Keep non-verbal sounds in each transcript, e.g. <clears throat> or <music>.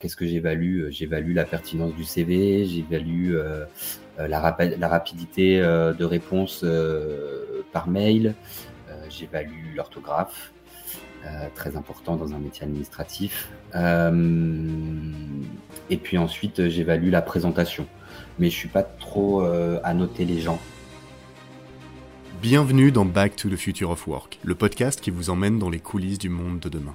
Qu'est-ce que j'évalue J'évalue la pertinence du CV, j'évalue la, rapidité de réponse par mail, j'évalue l'orthographe, très important dans un métier administratif. et puis ensuite, j'évalue la présentation. Mais je suis pas trop à noter les gens. Bienvenue dans Back to the Future of Work, le podcast qui vous emmène dans les coulisses du monde de demain.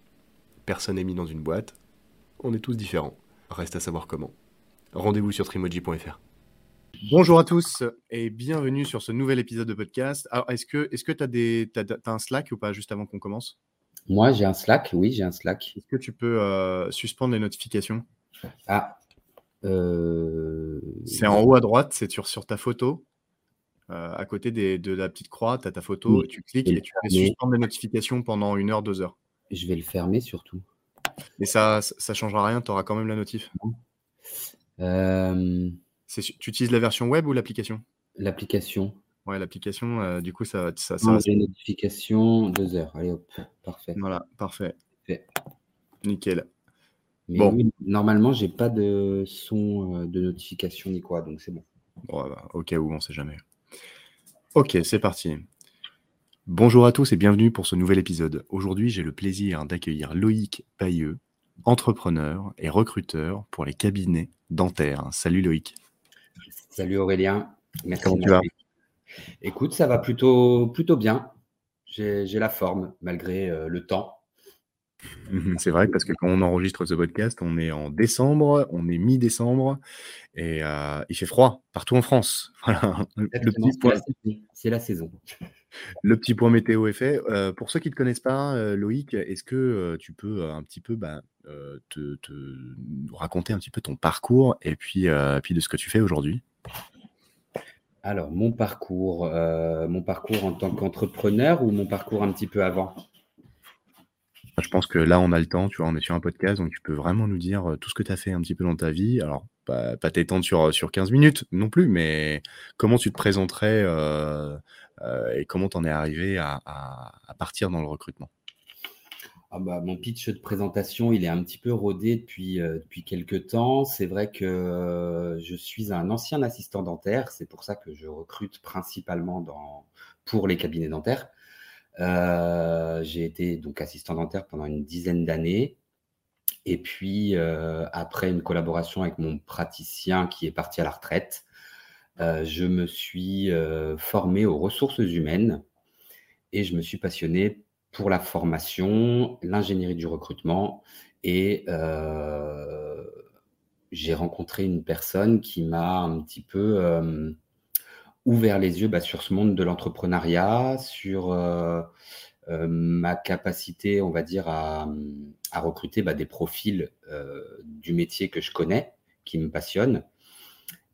Personne n'est mis dans une boîte, on est tous différents. Reste à savoir comment. Rendez-vous sur trimoji.fr. Bonjour à tous et bienvenue sur ce nouvel épisode de podcast. Alors, est-ce que est-ce que tu as, des, un Slack ou pas juste avant qu'on commence? Moi, j'ai un Slack, oui, j'ai un Slack. Est-ce que tu peux euh, suspendre les notifications? Ah. Euh, c'est en haut à droite, c'est sur, sur ta photo. Euh, à côté de la petite croix, tu as ta photo, et tu cliques et, tu fais suspendre les notifications pendant une heure, deux heures. Je vais le fermer surtout. Mais ça, ça changera rien, tu auras quand même la notif. Euh... Tu utilises la version web ou l'application? L'application. Ouais, l'application, euh, du coup, ça, ça, ça J'ai une notification, deux heures. Allez hop, parfait. Voilà, parfait. Nickel. Mais bon. Oui, normalement, j'ai pas de son euh, de notification ni quoi, donc c'est bon. Bon, bah, au cas où, on sait jamais. Ok, c'est parti. Bonjour à tous et bienvenue pour ce nouvel épisode. Aujourd'hui, j'ai le plaisir d'accueillir Loïc Pailleux, entrepreneur et recruteur pour les cabinets dentaires. Salut Loïc. Salut Aurélien. Merci Comment tu vas? Écoute, ça va plutôt, plutôt bien. J'ai la forme malgré euh, le temps. <laughs> C'est vrai parce que quand on enregistre ce podcast, on est en décembre, on est mi-décembre et euh, il fait froid partout en France. <laughs> Voilà. C'est la, saison. Le petit point météo est fait. Euh, pour ceux qui ne te connaissent pas, euh, Loïc, est-ce que tu peux un petit peu bah, te, raconter un petit peu ton parcours et puis, puis de ce que tu fais aujourd'hui? Alors, mon parcours, mon parcours en tant qu'entrepreneur ou mon parcours un petit peu avant? Je pense que là, on a le temps, tu vois, on est sur un podcast, donc tu peux vraiment nous dire tout ce que tu as fait un petit peu dans ta vie. Alors, pas, pas t'étendre sur, sur 15 minutes non plus, mais comment tu te présenterais et comment tu en es arrivé à, partir dans le recrutement? Ah bah, mon pitch de présentation, il est un petit peu rodé depuis, depuis quelques temps. C'est vrai que je suis un ancien assistant dentaire. C'est pour ça que je recrute principalement dans, pour les cabinets dentaires. Euh, j'ai été donc assistant dentaire pendant une dizaine d'années. Et puis, après une collaboration avec mon praticien qui est parti à la retraite, je me suis formé aux ressources humaines et je me suis passionné pour la formation, l'ingénierie du recrutement et j'ai rencontré une personne qui m'a un petit peu ouvert les yeux bah, sur ce monde de l'entrepreneuriat, sur ma capacité, on va dire, à, recruter bah, des profils du métier que je connais, qui me passionnent.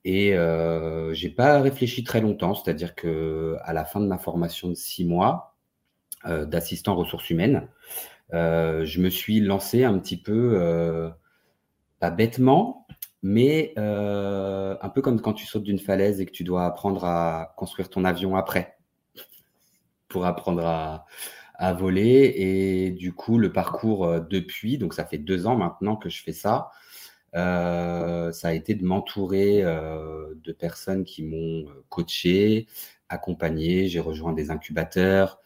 Et je j'ai pas réfléchi très longtemps, c'est-à-dire que à la fin de ma formation de six mois d'assistant ressources humaines, je me suis lancé un petit peu, pas bêtement, mais euh, un peu comme quand tu sautes d'une falaise et que tu dois apprendre à construire ton avion après <laughs> pour apprendre à, voler. Et du coup, le parcours euh, depuis, donc ça fait deux ans maintenant que je fais ça, euh, ça a été de m'entourer de personnes qui m'ont coaché, accompagné. J'ai rejoint des incubateurs.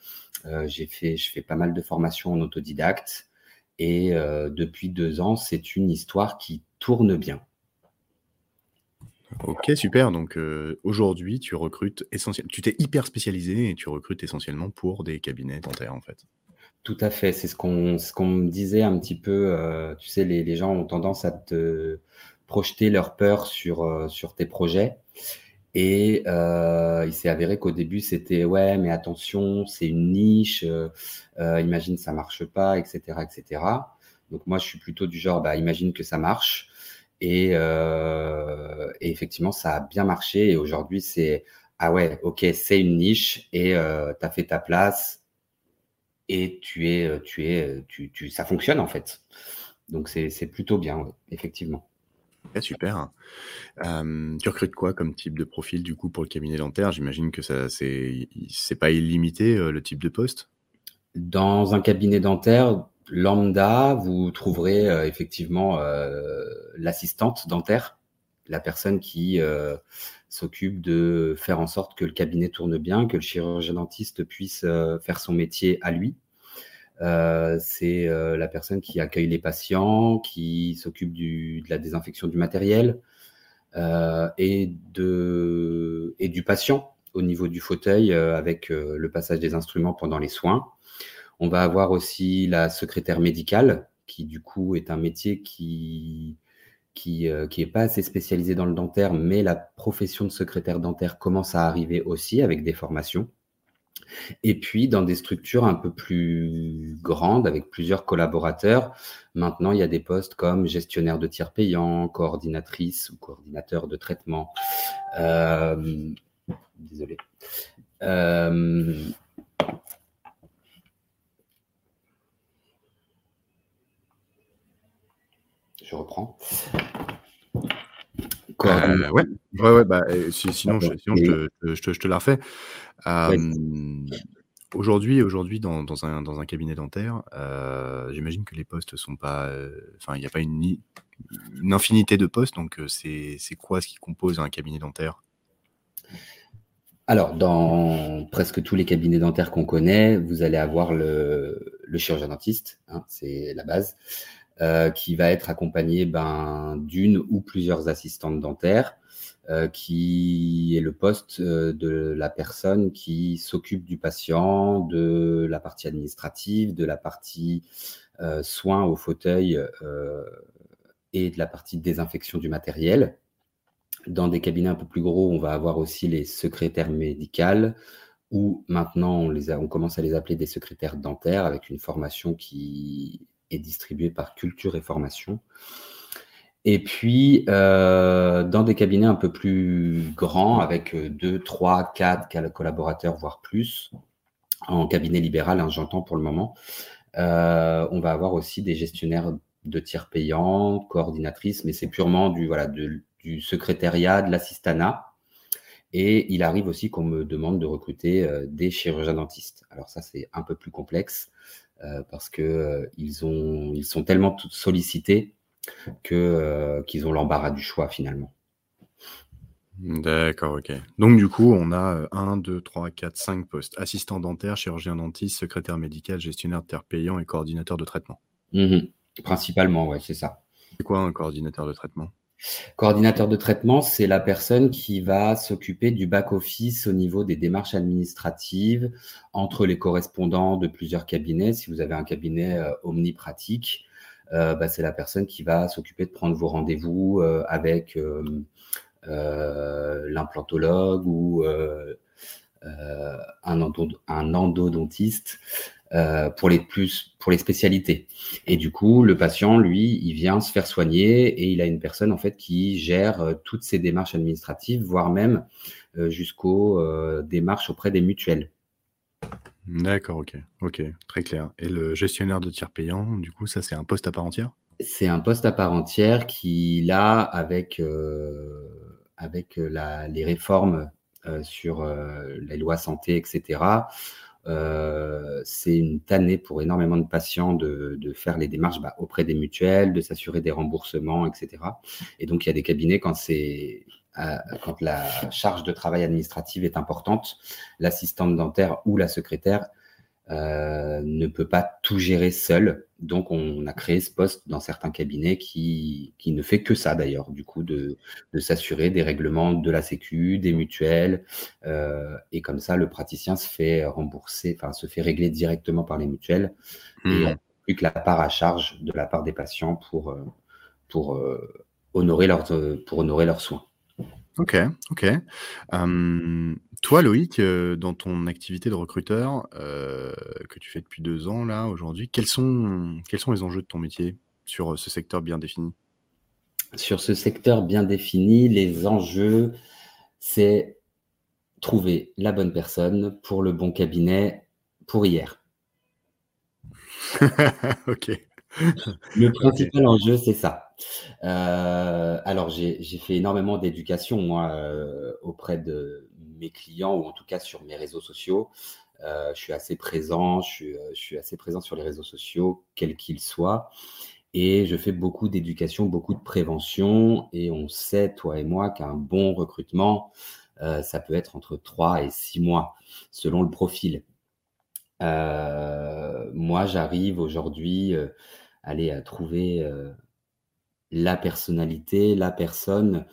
j'ai fait, je fais pas mal de formations en autodidacte. Et depuis deux ans, c'est une histoire qui tourne bien. Ok, super. Donc aujourd'hui, tu recrutes essentiellement, tu t'es hyper spécialisé et tu recrutes essentiellement pour des cabinets dentaires en fait. Tout à fait. C'est ce qu'on me disait un petit peu. tu sais, les, gens ont tendance à te projeter leur peur sur, sur tes projets. Et il s'est avéré qu'au début, c'était ouais, mais attention, c'est une niche. imagine ça marche pas, etc., etc. Donc moi, je suis plutôt du genre, bah, imagine que ça marche. Euh, et, effectivement, ça a bien marché. Et aujourd'hui, c'est ah ouais, ok, c'est une niche et euh, tu as fait ta place et tu es, tu es, tu, tu, ça fonctionne en fait. Donc c'est plutôt bien, effectivement. super. tu recrutes quoi comme type de profil du coup pour le cabinet dentaire J'imagine que ça c'est c'est pas illimité euh, le type de poste? Dans un cabinet dentaire, lambda, vous trouverez euh, effectivement euh, l'assistante dentaire, la personne qui euh, s'occupe de faire en sorte que le cabinet tourne bien, que le chirurgien dentiste puisse faire son métier à lui. c'est la personne qui accueille les patients, qui s'occupe de la désinfection du matériel et, de, et du patient au niveau du fauteuil avec le passage des instruments pendant les soins. On va avoir aussi la secrétaire médicale, qui du coup est un métier qui qui n'est euh, pas assez spécialisé dans le dentaire, mais la profession de secrétaire dentaire commence à arriver aussi avec des formations. Et puis, dans des structures un peu plus grandes, avec plusieurs collaborateurs, maintenant, il y a des postes comme gestionnaire de tiers payants, coordinatrice ou coordinateur de traitement. Euh, désolé. Euh, je reprends. Euh, ouais, ouais, ouais bah, sinon, je, sinon je, te, je, te, je, te, la refais. Aujourd'hui, aujourd'hui dans, dans, un, dans un cabinet dentaire, euh, j'imagine que les postes sont pas. Euh, enfin, il n'y a pas une, une, infinité de postes, donc c'est quoi ce qui compose un cabinet dentaire? Alors, dans presque tous les cabinets dentaires qu'on connaît, vous allez avoir le, le chirurgien dentiste, hein, c'est la base. Euh, qui va être accompagné ben, d'une ou plusieurs assistantes dentaires, euh, qui est le poste euh, de la personne qui s'occupe du patient, de la partie administrative, de la partie soins au fauteuil et de la partie désinfection du matériel. Dans des cabinets un peu plus gros, on va avoir aussi les secrétaires médicales, ou maintenant on, commence à les appeler des secrétaires dentaires avec une formation qui distribué par Culture et Formation. Et puis, euh, dans des cabinets un peu plus grands, avec 2, 3, 4 collaborateurs, voire plus, en cabinet libéral, hein, j'entends pour le moment, euh, on va avoir aussi des gestionnaires de tiers payants, coordinatrices, mais c'est purement du, voilà, du secrétariat, de l'assistanat. Et il arrive aussi qu'on me demande de recruter euh, des chirurgiens dentistes. Alors ça, c'est un peu plus complexe. Euh, parce que euh, ils, ont, ils sont tellement sollicités que euh, qu'ils ont l'embarras du choix finalement. D'accord, ok. Donc du coup, on a 1, 2, 3, 4, 5 postes. Assistant dentaire, chirurgien dentiste, secrétaire médical, gestionnaire de terre payant et coordinateur de traitement. Mmh Principalement, ouais, c'est ça. C'est quoi un coordinateur de traitement? Coordinateur de traitement, c'est la personne qui va s'occuper du back-office au niveau des démarches administratives entre les correspondants de plusieurs cabinets. Si vous avez un cabinet euh, omnipratique, euh, bah, c'est la personne qui va s'occuper de prendre vos rendez-vous euh, avec l'implantologue ou un, un endodontiste euh, pour les plus pour les spécialités. Et du coup, le patient, lui, il vient se faire soigner et il a une personne en fait qui gère euh, toutes ses démarches administratives, voire même euh, jusqu'aux démarches auprès des mutuelles. D'accord, ok, ok, très clair. Et le gestionnaire de tiers payant, du coup, ça c'est un poste à part entière? C'est un poste à part entière qui, là, avec, avec la, les réformes sur les lois santé, etc., euh, c'est une tannée pour énormément de patients de, faire les démarches bah, auprès des mutuelles, de s'assurer des remboursements, etc. Et donc, il y a des cabinets quand c'est euh, quand la charge de travail administrative est importante, l'assistante dentaire ou la secrétaire euh, ne peut pas tout gérer seul. Donc, on a créé ce poste dans certains cabinets qui, qui ne fait que ça d'ailleurs, du coup, de, de s'assurer des règlements de la Sécu, des mutuelles. Euh, et comme ça, le praticien se fait rembourser, enfin, se fait régler directement par les mutuelles. Et on plus que la part à charge de la part des patients pour, euh, pour, honorer, leurs, pour honorer leurs soins. Ok, ok. toi, Loïc, euh, dans ton activité de recruteur euh, que tu fais depuis deux ans, là, aujourd'hui, quels sont, quels sont les enjeux de ton métier sur euh, ce secteur bien défini? Sur ce secteur bien défini, les enjeux, c'est trouver la bonne personne pour le bon cabinet pour hier. <laughs> ok. Le <laughs> principal enjeu, c'est ça. Euh, alors, j'ai fait énormément d'éducation, euh, auprès de mes clients, ou en tout cas sur mes réseaux sociaux. Euh, je suis assez présent, je suis, assez présent sur les réseaux sociaux, quels qu'ils soient. Et je fais beaucoup d'éducation, beaucoup de prévention. Et on sait, toi et moi, qu'un bon recrutement, ça peut être entre 3 et 6 mois, selon le profil. moi, j'arrive aujourd'hui aller à trouver la personnalité, la personne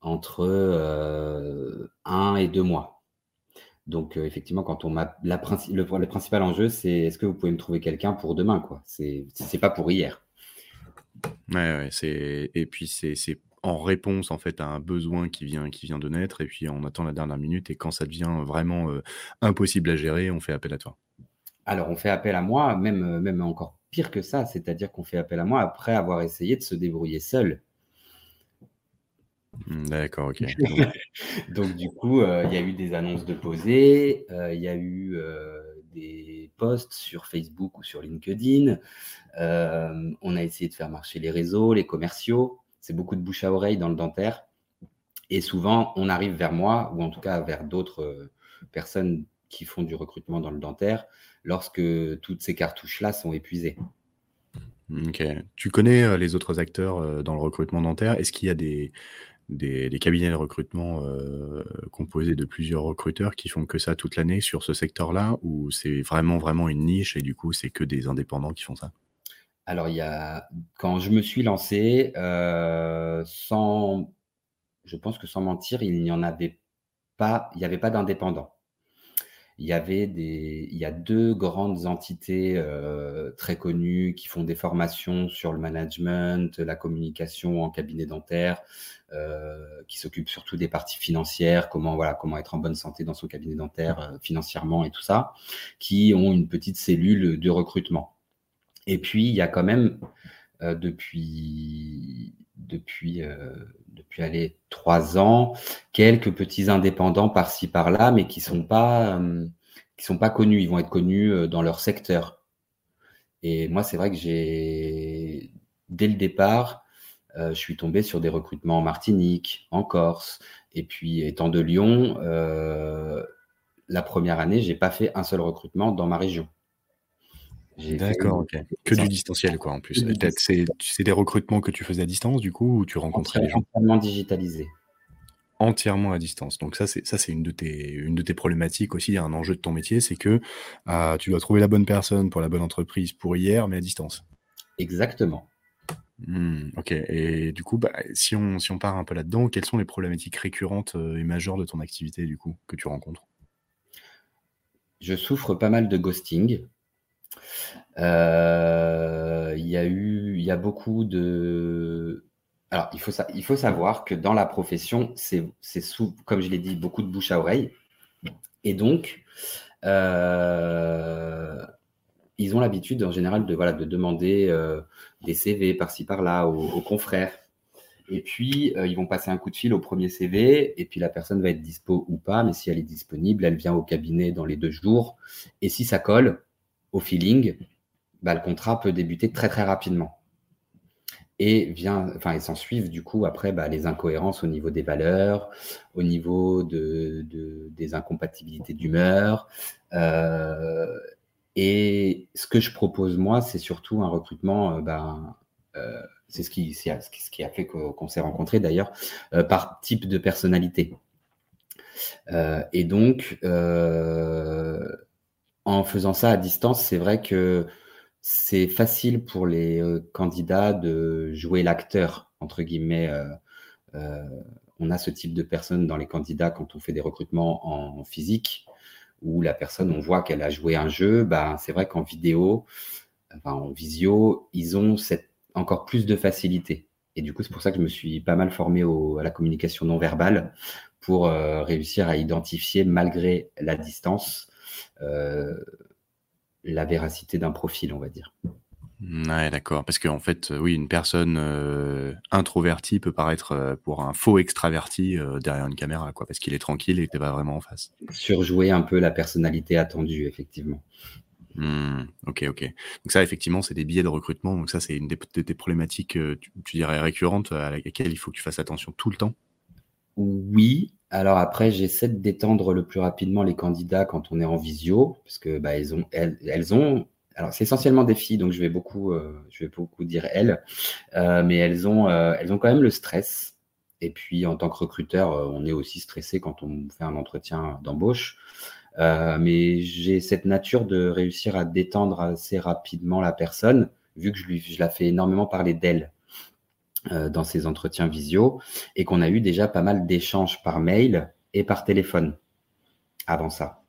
entre euh, un et deux mois. Donc euh, effectivement, quand on m'a la le, principal enjeu, c'est est-ce que vous pouvez me trouver quelqu'un pour demain, quoi? C'est c'est pas pour hier. Ouais, c'est et puis c'est en réponse en fait à un besoin qui vient qui vient de naître et puis on attend la dernière minute et quand ça devient vraiment euh, impossible à gérer, on fait appel à toi. Alors on fait appel à moi, même même encore pire que ça, c'est-à-dire qu'on fait appel à moi après avoir essayé de se débrouiller seul. Hmm, d'accord, ok. <laughs> Donc du coup, euh, il y a eu des annonces de poser, euh, il y a eu euh, des posts sur Facebook ou sur LinkedIn. on a essayé de faire marcher les réseaux, les commerciaux. C'est beaucoup de bouche à oreille dans le dentaire. Et souvent, on arrive vers moi, ou en tout cas vers d'autres personnes qui font du recrutement dans le dentaire, lorsque toutes ces cartouches-là sont épuisées. Ok. Tu connais euh, les autres acteurs euh, dans le recrutement dentaire? Est-ce qu'il y a des, des, cabinets de recrutement euh, composés de plusieurs recruteurs qui font que ça toute l'année sur ce secteur-là? Ou c'est vraiment vraiment une niche et du coup c'est que des indépendants qui font ça? Alors il y a quand je me suis lancé, sans, je pense que sans mentir, il n'y en avait pas, il n'y avait pas d'indépendants il y avait des, il y a deux grandes entités euh, très connues qui font des formations sur le management, la communication en cabinet dentaire, euh, qui s'occupent surtout des parties financières, comment voilà, comment être en bonne santé dans son cabinet dentaire euh, financièrement et tout ça, qui ont une petite cellule de recrutement. Et puis il y a quand même depuis depuis depuis aller trois ans, quelques petits indépendants par-ci par-là, mais qui sont pas euh, qui sont pas connus. Ils vont être connus euh, dans leur secteur. Et moi, c'est vrai que j'ai dès le départ, euh, je suis tombé sur des recrutements en Martinique, en Corse, et puis étant de Lyon, la première année, j'ai pas fait un seul recrutement dans ma région. D'accord, ok. Que du distanciel, quoi, en plus. C'est des recrutements que tu faisais à distance, du coup, ou tu rencontrais les gens? Entièrement digitalisé. Entièrement à distance. Donc ça, c'est ça, c'est une de tes une de tes problématiques aussi, un enjeu de ton métier, c'est que euh, tu dois trouver la bonne personne pour la bonne entreprise pour hier, mais à distance. Exactement. Mmh, ok, et du coup, bah, si on, si on part un peu là-dedans, quelles sont les problématiques récurrentes euh, et majeures de ton activité, du coup, que tu rencontres? Je souffre pas mal de ghosting. Euh, Il y a eu, il y a beaucoup de. Alors, il faut, il faut savoir que dans la profession, c'est, sous, comme je l'ai dit, beaucoup de bouche à oreille. Et donc, euh, ils ont l'habitude en général de, voilà, de demander euh, des CV par-ci par-là aux, confrères. Et puis, ils vont passer un coup de fil au premier CV, et puis la personne va être dispo ou pas, mais si elle est disponible, elle vient au cabinet dans les deux jours. Et si ça colle au feeling, bah, le contrat peut débuter très très rapidement. Et vient, enfin, s'en suivent du coup après bah, les incohérences au niveau des valeurs, au niveau de, de- des incompatibilités d'humeur. Euh, et ce que je propose moi, c'est surtout un recrutement, euh, ben, euh, c'est ce qui, c'est ce qui a fait qu'on s'est rencontrés d'ailleurs, euh, par type de personnalité. Et donc, en faisant ça à distance, c'est vrai que c'est facile pour les euh, candidats de jouer l'acteur, entre guillemets. euh, euh, on a ce type de personnes dans les candidats quand on fait des recrutements en, physique, où la personne, on voit qu'elle a joué un jeu. Ben, c'est vrai qu'en vidéo, en visio, ils ont cette, encore plus de facilité. Et du coup, c'est pour ça que je me suis pas mal formé à la communication non verbale pour réussir à identifier, malgré la distance, la véracité d'un profil, on va dire. Ouais, d'accord. Parce qu'en fait, euh, oui, une personne euh, introvertie peut paraître euh, pour un faux extraverti euh, derrière une caméra, quoi, parce qu'il est tranquille et que t'es pas vraiment en face. Surjouer un peu la personnalité attendue, effectivement. Hmm, ok, ok. Donc ça, effectivement, c'est des biais de recrutement. Donc ça, c'est une des, des- des problématiques, euh, tu, tu dirais, récurrentes à laquelle il faut que tu fasses attention tout le temps. Oui. Alors après, j'essaie de détendre le plus rapidement les candidats quand on est en visio, parce que bah, elles ont, elles, ont. Alors c'est essentiellement des filles, donc je vais beaucoup, euh, je vais beaucoup dire elles, Euh, mais elles ont, euh, elles ont quand même le stress. Et puis en tant que recruteur, on est aussi stressé quand on fait un entretien d'embauche. Mais j'ai cette nature de réussir à détendre assez rapidement la personne, vu que je, lui, je la fais énormément parler d'elle dans ces entretiens visio et qu'on a eu déjà pas mal d'échanges par mail et par téléphone avant ça.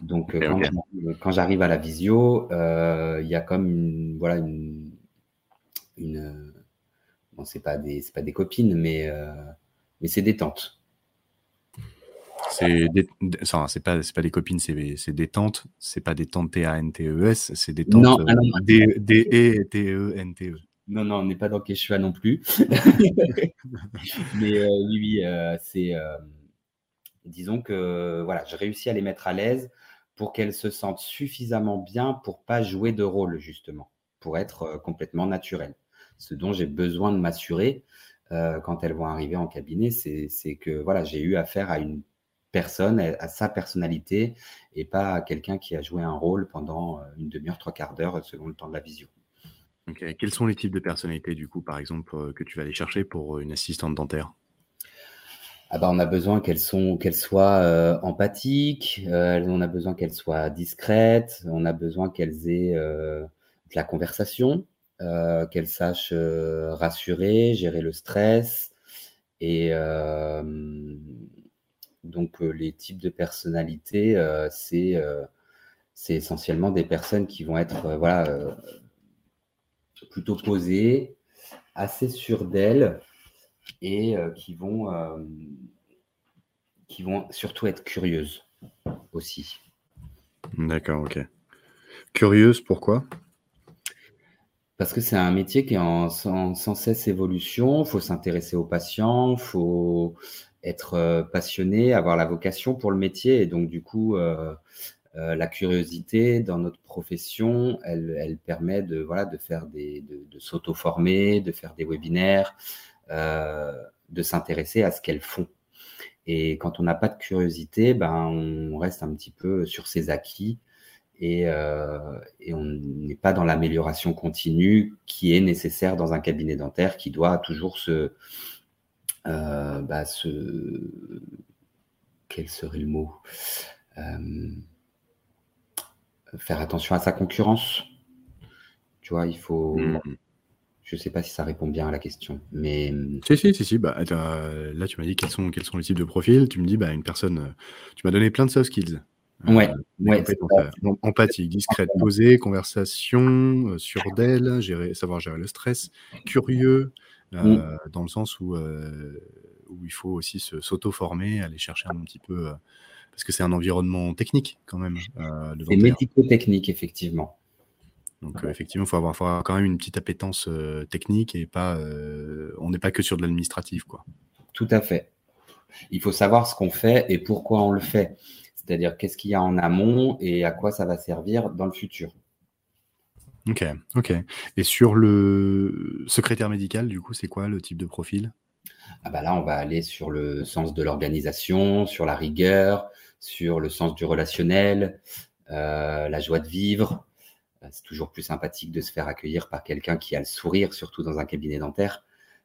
Donc, euh, Ok, quand j'arrive- à la visio, euh, il y a comme une, voilà, une, une bon, c'est pas des, pas des copines, mais, euh, mais c'est détente. C'est des, d- enfin, c'est pas, c'est pas des copines, c'est tantes. C'est pas des tantes T-A-N-T-E-S, c'est des tantes Non, euh, ah non, non. D- D-E-T-E-N-T-E. Non, non, on n'est pas dans Quechua non plus. <laughs> Mais euh, oui, euh, c'est. euh, disons que voilà, je réussis à les mettre à l'aise pour qu'elles se sentent suffisamment bien pour pas jouer de rôle, justement, pour être euh, complètement naturelles. Ce dont j'ai besoin de m'assurer quand elles vont arriver en cabinet, c'est que voilà, j'ai eu affaire à une personne, à sa personnalité, et pas à quelqu'un qui a joué un rôle pendant une demi-heure, trois quarts d'heure, selon le temps de la visio. Quels sont les types de personnalités, du coup, par exemple, euh, que tu vas aller chercher pour une assistante dentaire? Ah bah, on a besoin qu'elles soient euh, empathiques, euh, on a besoin qu'elles soient discrètes, on a besoin qu'elles aient euh, de la conversation, euh, qu'elles sachent euh, rassurer, gérer le stress. Et euh, donc, euh, les types de personnalités, euh, c'est euh, essentiellement des personnes qui vont être euh, voilà, euh, plutôt posées, assez sûres d'elles et euh, qui vont euh, qui vont surtout être curieuses aussi. D'accord, ok. Curieuse, pourquoi? Parce que c'est un métier qui est en sans, sans cesse évolution. Il faut s'intéresser aux patients, il faut être euh, passionné, avoir la vocation pour le métier. Et donc, du coup, euh, euh, la curiosité dans notre profession, elle, permet de, voilà, de faire des, de, de s'auto-former, de faire des webinaires, euh, de s'intéresser à ce qu'elles font. Et quand on n'a pas de curiosité, ben, on reste un petit peu sur ses acquis et, euh, on n'est pas dans l'amélioration continue qui est nécessaire dans un cabinet dentaire qui doit toujours se, bah, se quel serait le mot? Faire attention à sa concurrence Tu vois, il faut. Mmh. Je ne sais pas si ça répond bien à la question, mais. Si, si, si, si. Bah, là, tu m'as dit quels sont, quels sont les types de profils. Tu me dis, bah, une personne. Euh, tu m'as donné plein de soft skills. Ouais, euh, ouais empathique, discrète, posée, conversation, euh, sur d'elle, gérer, savoir gérer le stress, curieux, mmh. dans le sens où, où il faut aussi s'auto-former, aller chercher un petit peu, parce que c'est un environnement technique quand même. c'est médico-technique, effectivement. Donc, effectivement, il faut avoir, quand même une petite appétence technique et pas, on n'est pas que sur de l'administratif. quoi. Tout à fait. Il faut savoir ce qu'on fait et pourquoi on le fait. C'est-à-dire qu'est-ce qu'il y a en amont et à quoi ça va servir dans le futur. Ok, ok. Et sur le secrétaire médical, du coup, c'est quoi le type de profil? Ah bah Là, on va aller sur le sens de l'organisation, sur la rigueur, sur le sens du relationnel, la joie de vivre, euh, c'est toujours plus sympathique de se faire accueillir par quelqu'un qui a le sourire, surtout dans un cabinet dentaire,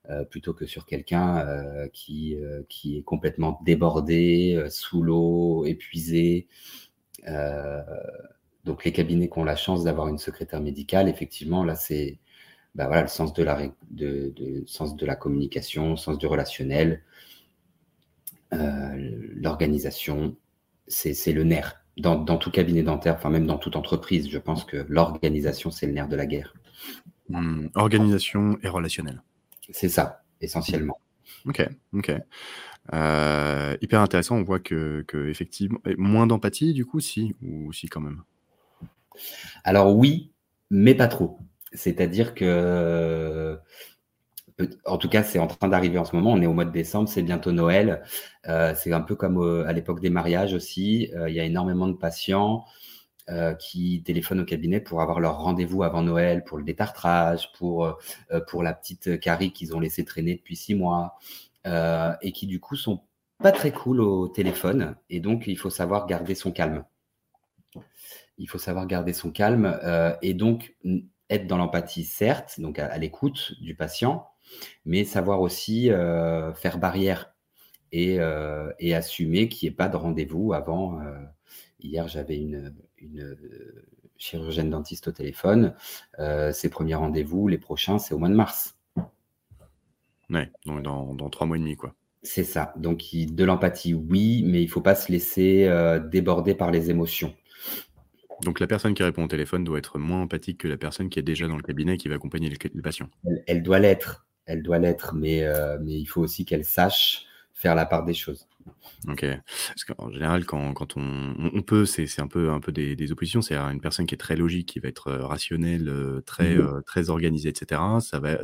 euh, plutôt que sur quelqu'un euh, qui, qui est complètement débordé, sous l'eau, épuisé. donc les cabinets qui ont la chance d'avoir une secrétaire médicale, effectivement, là c'est bah voilà, le sens de la, de, sens de la communication, le sens du relationnel, l'organisation, c'est le nerf dans, tout cabinet dentaire, enfin même dans toute entreprise, je pense que l'organisation, c'est le nerf de la guerre. Hmm, organisation et relationnel. C'est ça, essentiellement. Ok, ok. Euh, hyper intéressant, on voit que, que, effectivement, moins d'empathie du coup, si, ou si quand même? Alors oui, mais pas trop. C'est-à-dire que en tout cas, c'est en train d'arriver en ce moment. On est au mois de décembre, c'est bientôt Noël. Euh, c'est un peu comme à l'époque des mariages aussi. Euh, il y a énormément de patients euh, qui téléphonent au cabinet pour avoir leur rendez-vous avant Noël, pour le détartrage, pour, pour la petite carie qu'ils ont laissé traîner depuis six mois, et qui du coup sont pas très cool au téléphone. Et donc, il faut savoir garder son calme. Il faut savoir garder son calme et donc être dans l'empathie, certes, donc à l'écoute du patient, mais savoir aussi euh, faire barrière et, euh, assumer qu'il n'y ait pas de rendez-vous avant. Euh, hier, j'avais une, chirurgienne dentiste au téléphone. ses premiers rendez-vous, les prochains, c'est au mois de mars. Ouais, donc dans, trois mois et demi, quoi. C'est ça. Donc, de l'empathie, oui, mais il ne faut pas se laisser déborder par les émotions. Donc la personne qui répond au téléphone doit être moins empathique que la personne qui est déjà dans le cabinet et qui va accompagner le, patient. elle doit l'être elle doit l'être, euh, mais il faut aussi qu'elle sache faire la part des choses. Ok. Parce qu'en général, quand, quand on, on peut, c'est un peu, un peu des, des oppositions. C'est une personne qui est très logique, qui va être euh, rationnelle, euh, très, mmh très organisée, etc. Ça va,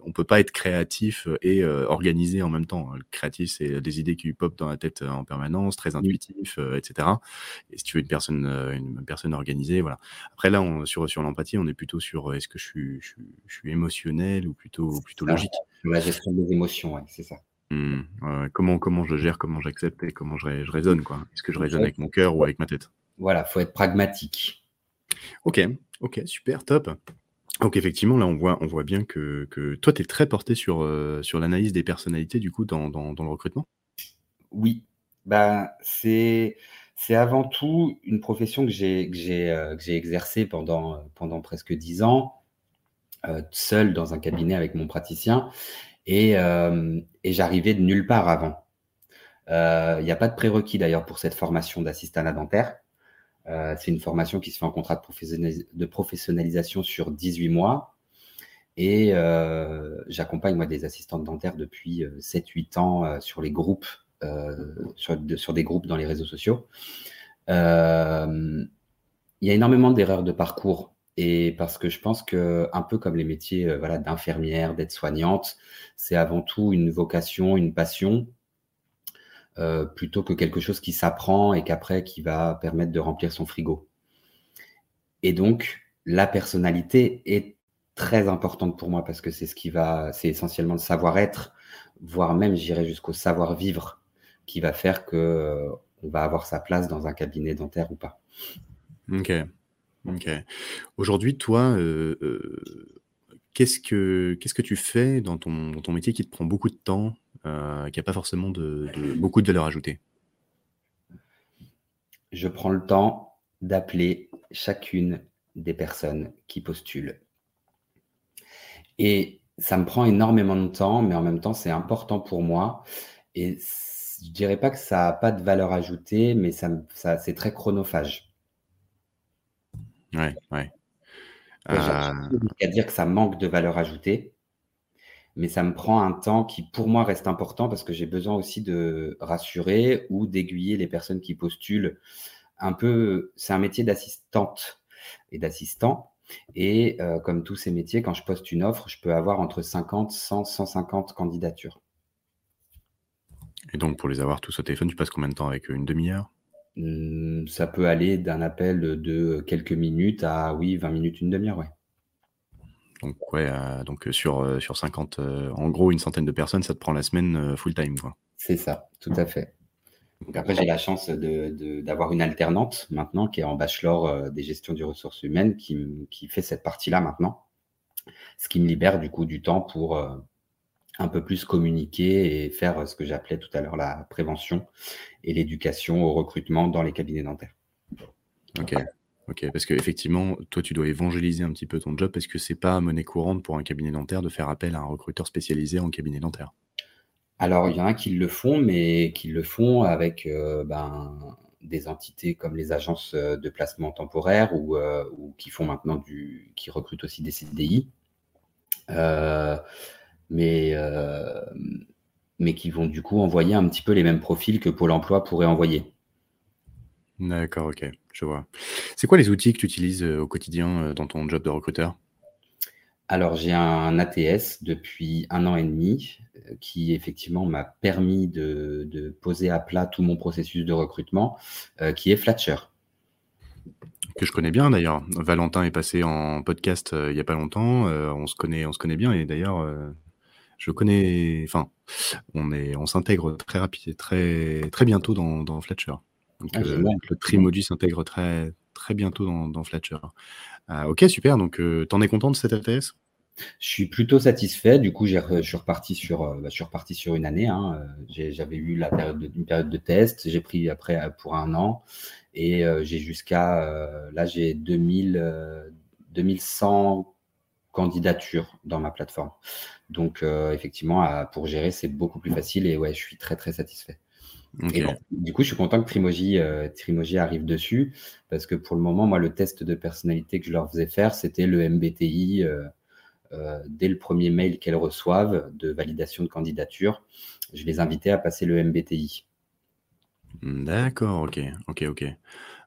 on peut pas être créatif et organisé en même temps. Le créatif, c'est des idées qui lui popent dans la tête en permanence, très intuitif, etc. Et si tu veux une personne, une personne organisée, voilà. Après là, on, sur, sur l'empathie, on est plutôt sur est-ce que je suis, je, je suis émotionnel ou plutôt, plutôt logique? La gestion des émotions, ouais, c'est ça. Mmh, comment, comment je gère, comment j'accepte et comment je, raisonne, quoi. Est-ce que je raisonne avec mon cœur ou avec ma tête? Voilà, faut être pragmatique. Ok, ok, super, top. Donc effectivement, là, on voit, on voit bien que, que toi, tu es très porté sur, euh, sur l'analyse des personnalités, du coup, dans, dans, le recrutement? Oui, bah, c'est, avant tout une profession que j'ai, que j'ai, euh, exercée pendant, pendant presque dix ans, euh, seul dans un cabinet avec mon praticien. Euh, et, j'arrivais de nulle part avant. Euh, il n'y a pas de prérequis d'ailleurs pour cette formation d'assistant dentaire. Euh, c'est une formation qui se fait en contrat de, professionnalisation sur 18 mois. Et j'accompagne moi des assistantes dentaires depuis 7-8 ans sur les groupes, sur, sur, des groupes dans les réseaux sociaux. Il y a énormément d'erreurs de parcours et parce que je pense que, un peu comme les métiers euh, voilà, d'infirmière, d'aide-soignante, c'est avant tout une vocation, une passion, euh, plutôt que quelque chose qui s'apprend et qu'après qui va permettre de remplir son frigo. Et donc, la personnalité est très importante pour moi parce que c'est ce qui va, c'est essentiellement le savoir-être, voire même, j'irai jusqu'au savoir-vivre, qui va faire que euh, on va avoir sa place dans un cabinet dentaire ou pas. Ok. OK. Aujourd'hui, toi, qu'est-ce que qu'est-ce que tu fais dans ton ton métier qui te prend beaucoup de temps, qui a pas forcément de beaucoup de valeur ajoutée? Je prends le temps d'appeler chacune des personnes qui postulent. Et ça me prend énormément de temps, mais en même temps, c'est important pour moi. Et je dirais pas que ça n'a pas de valeur ajoutée, mais ça, ça c'est très chronophage. Ouais, ouais. Euh... à dire que ça manque de valeur ajoutée, mais ça me prend un temps qui, pour moi, reste important parce que j'ai besoin aussi de rassurer ou d'aiguiller les personnes qui postulent. Un peu, c'est un métier d'assistante et d'assistant. Et euh, comme tous ces métiers, quand je poste une offre, je peux avoir entre 50, 100, 150 candidatures. Et donc, pour les avoir tous au téléphone, tu passes combien de temps avec une demi-heure? Ça peut aller d'un appel de quelques minutes à, oui, 20 minutes, une demi-heure, ouais. Donc, ouais, euh, donc sur, euh, sur 50, en gros, une centaine de personnes, ça te prend la semaine full-time, quoi. C'est ça, tout à fait. Donc après, j'ai la chance d'avoir une alternante maintenant qui est en bachelor des gestions des ressources humaines qui, qui fait cette partie-là maintenant, ce qui me libère du coup du temps pour un peu plus communiquer et faire ce que j'appelais tout à l'heure la prévention et l'éducation au recrutement dans les cabinets dentaires. Ok, ok, parce qu'effectivement, toi, tu dois évangéliser un petit peu ton job parce que c'est pas monnaie courante pour un cabinet dentaire de faire appel à un recruteur spécialisé en cabinet dentaire. Alors, il y en a qui le font, mais qui le font avec euh, ben, des entités comme les agences euh, de placement temporaire ou, euh, ou qui font maintenant du, qui recrutent aussi des CDI mais, euh, mais qui vont du coup envoyer un petit peu les mêmes profils que Pôle emploi pourrait envoyer. D'accord, ok, je vois. C'est quoi les outils que tu utilises euh, au quotidien euh, dans ton job de recruteur? Alors, j'ai un ATS depuis un an et demi qui, effectivement, m'a permis de, poser à plat tout mon processus de recrutement, qui est Flatcher. Que je connais bien d'ailleurs. Valentin est passé en podcast il n'y a pas longtemps. on, se connaît, on se connaît bien et d'ailleurs, je connais, enfin, on est, on s'intègre très rapide, très, très bientôt dans, dans Fletcher. Donc, ah, euh, le Trimoji s'intègre très, très bientôt dans, dans Fletcher. Euh, ok, super. Donc, euh, t'en es content de cet ATS je suis plutôt satisfait. Du coup, je suis reparti sur, bah, je suis reparti sur une année. Hein. J'avais eu la période de, une période de test. J'ai pris après pour un an et j'ai jusqu'à là j'ai 2000 2100 candidatures dans ma plateforme. Donc, euh, effectivement, pour gérer, c'est beaucoup plus facile et ouais, je suis très, très satisfait. Et du coup, je suis content que Trimoji, euh, Trimoji, arrive dessus parce que pour le moment, moi, le test de personnalité que je leur faisais faire, c'était le MBTI euh, dès le premier mail qu'elles reçoivent de validation de candidature. Je les invitais à passer le MBTI. D'accord, ok, ok, ok.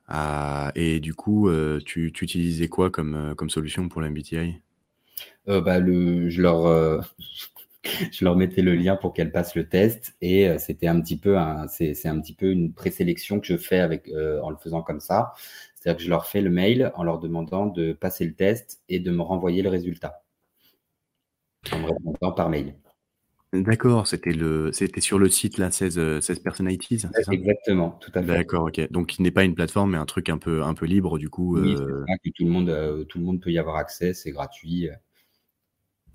Ah, et du coup, tu, tu, utilisais quoi comme, comme solution pour le MBTI euh, bah, le, je leur euh, <laughs> je leur mettais le lien pour qu'elles passent le test et euh, c'était un petit peu un, c'est, un petit peu une présélection que je fais avec en le faisant comme ça. C'est-à-dire que je leur fais le mail en leur demandant de passer le test et de me renvoyer le résultat en me répondant par mail. D'accord, c'était le c'était sur le site là 16, 16 Personalities, c'est ça? Exactement, tout à fait. D'accord, ok. Donc il n'est pas une plateforme mais un truc un peu un peu libre du coup. Oui, que tout le monde tout le monde peut y avoir accès, c'est gratuit.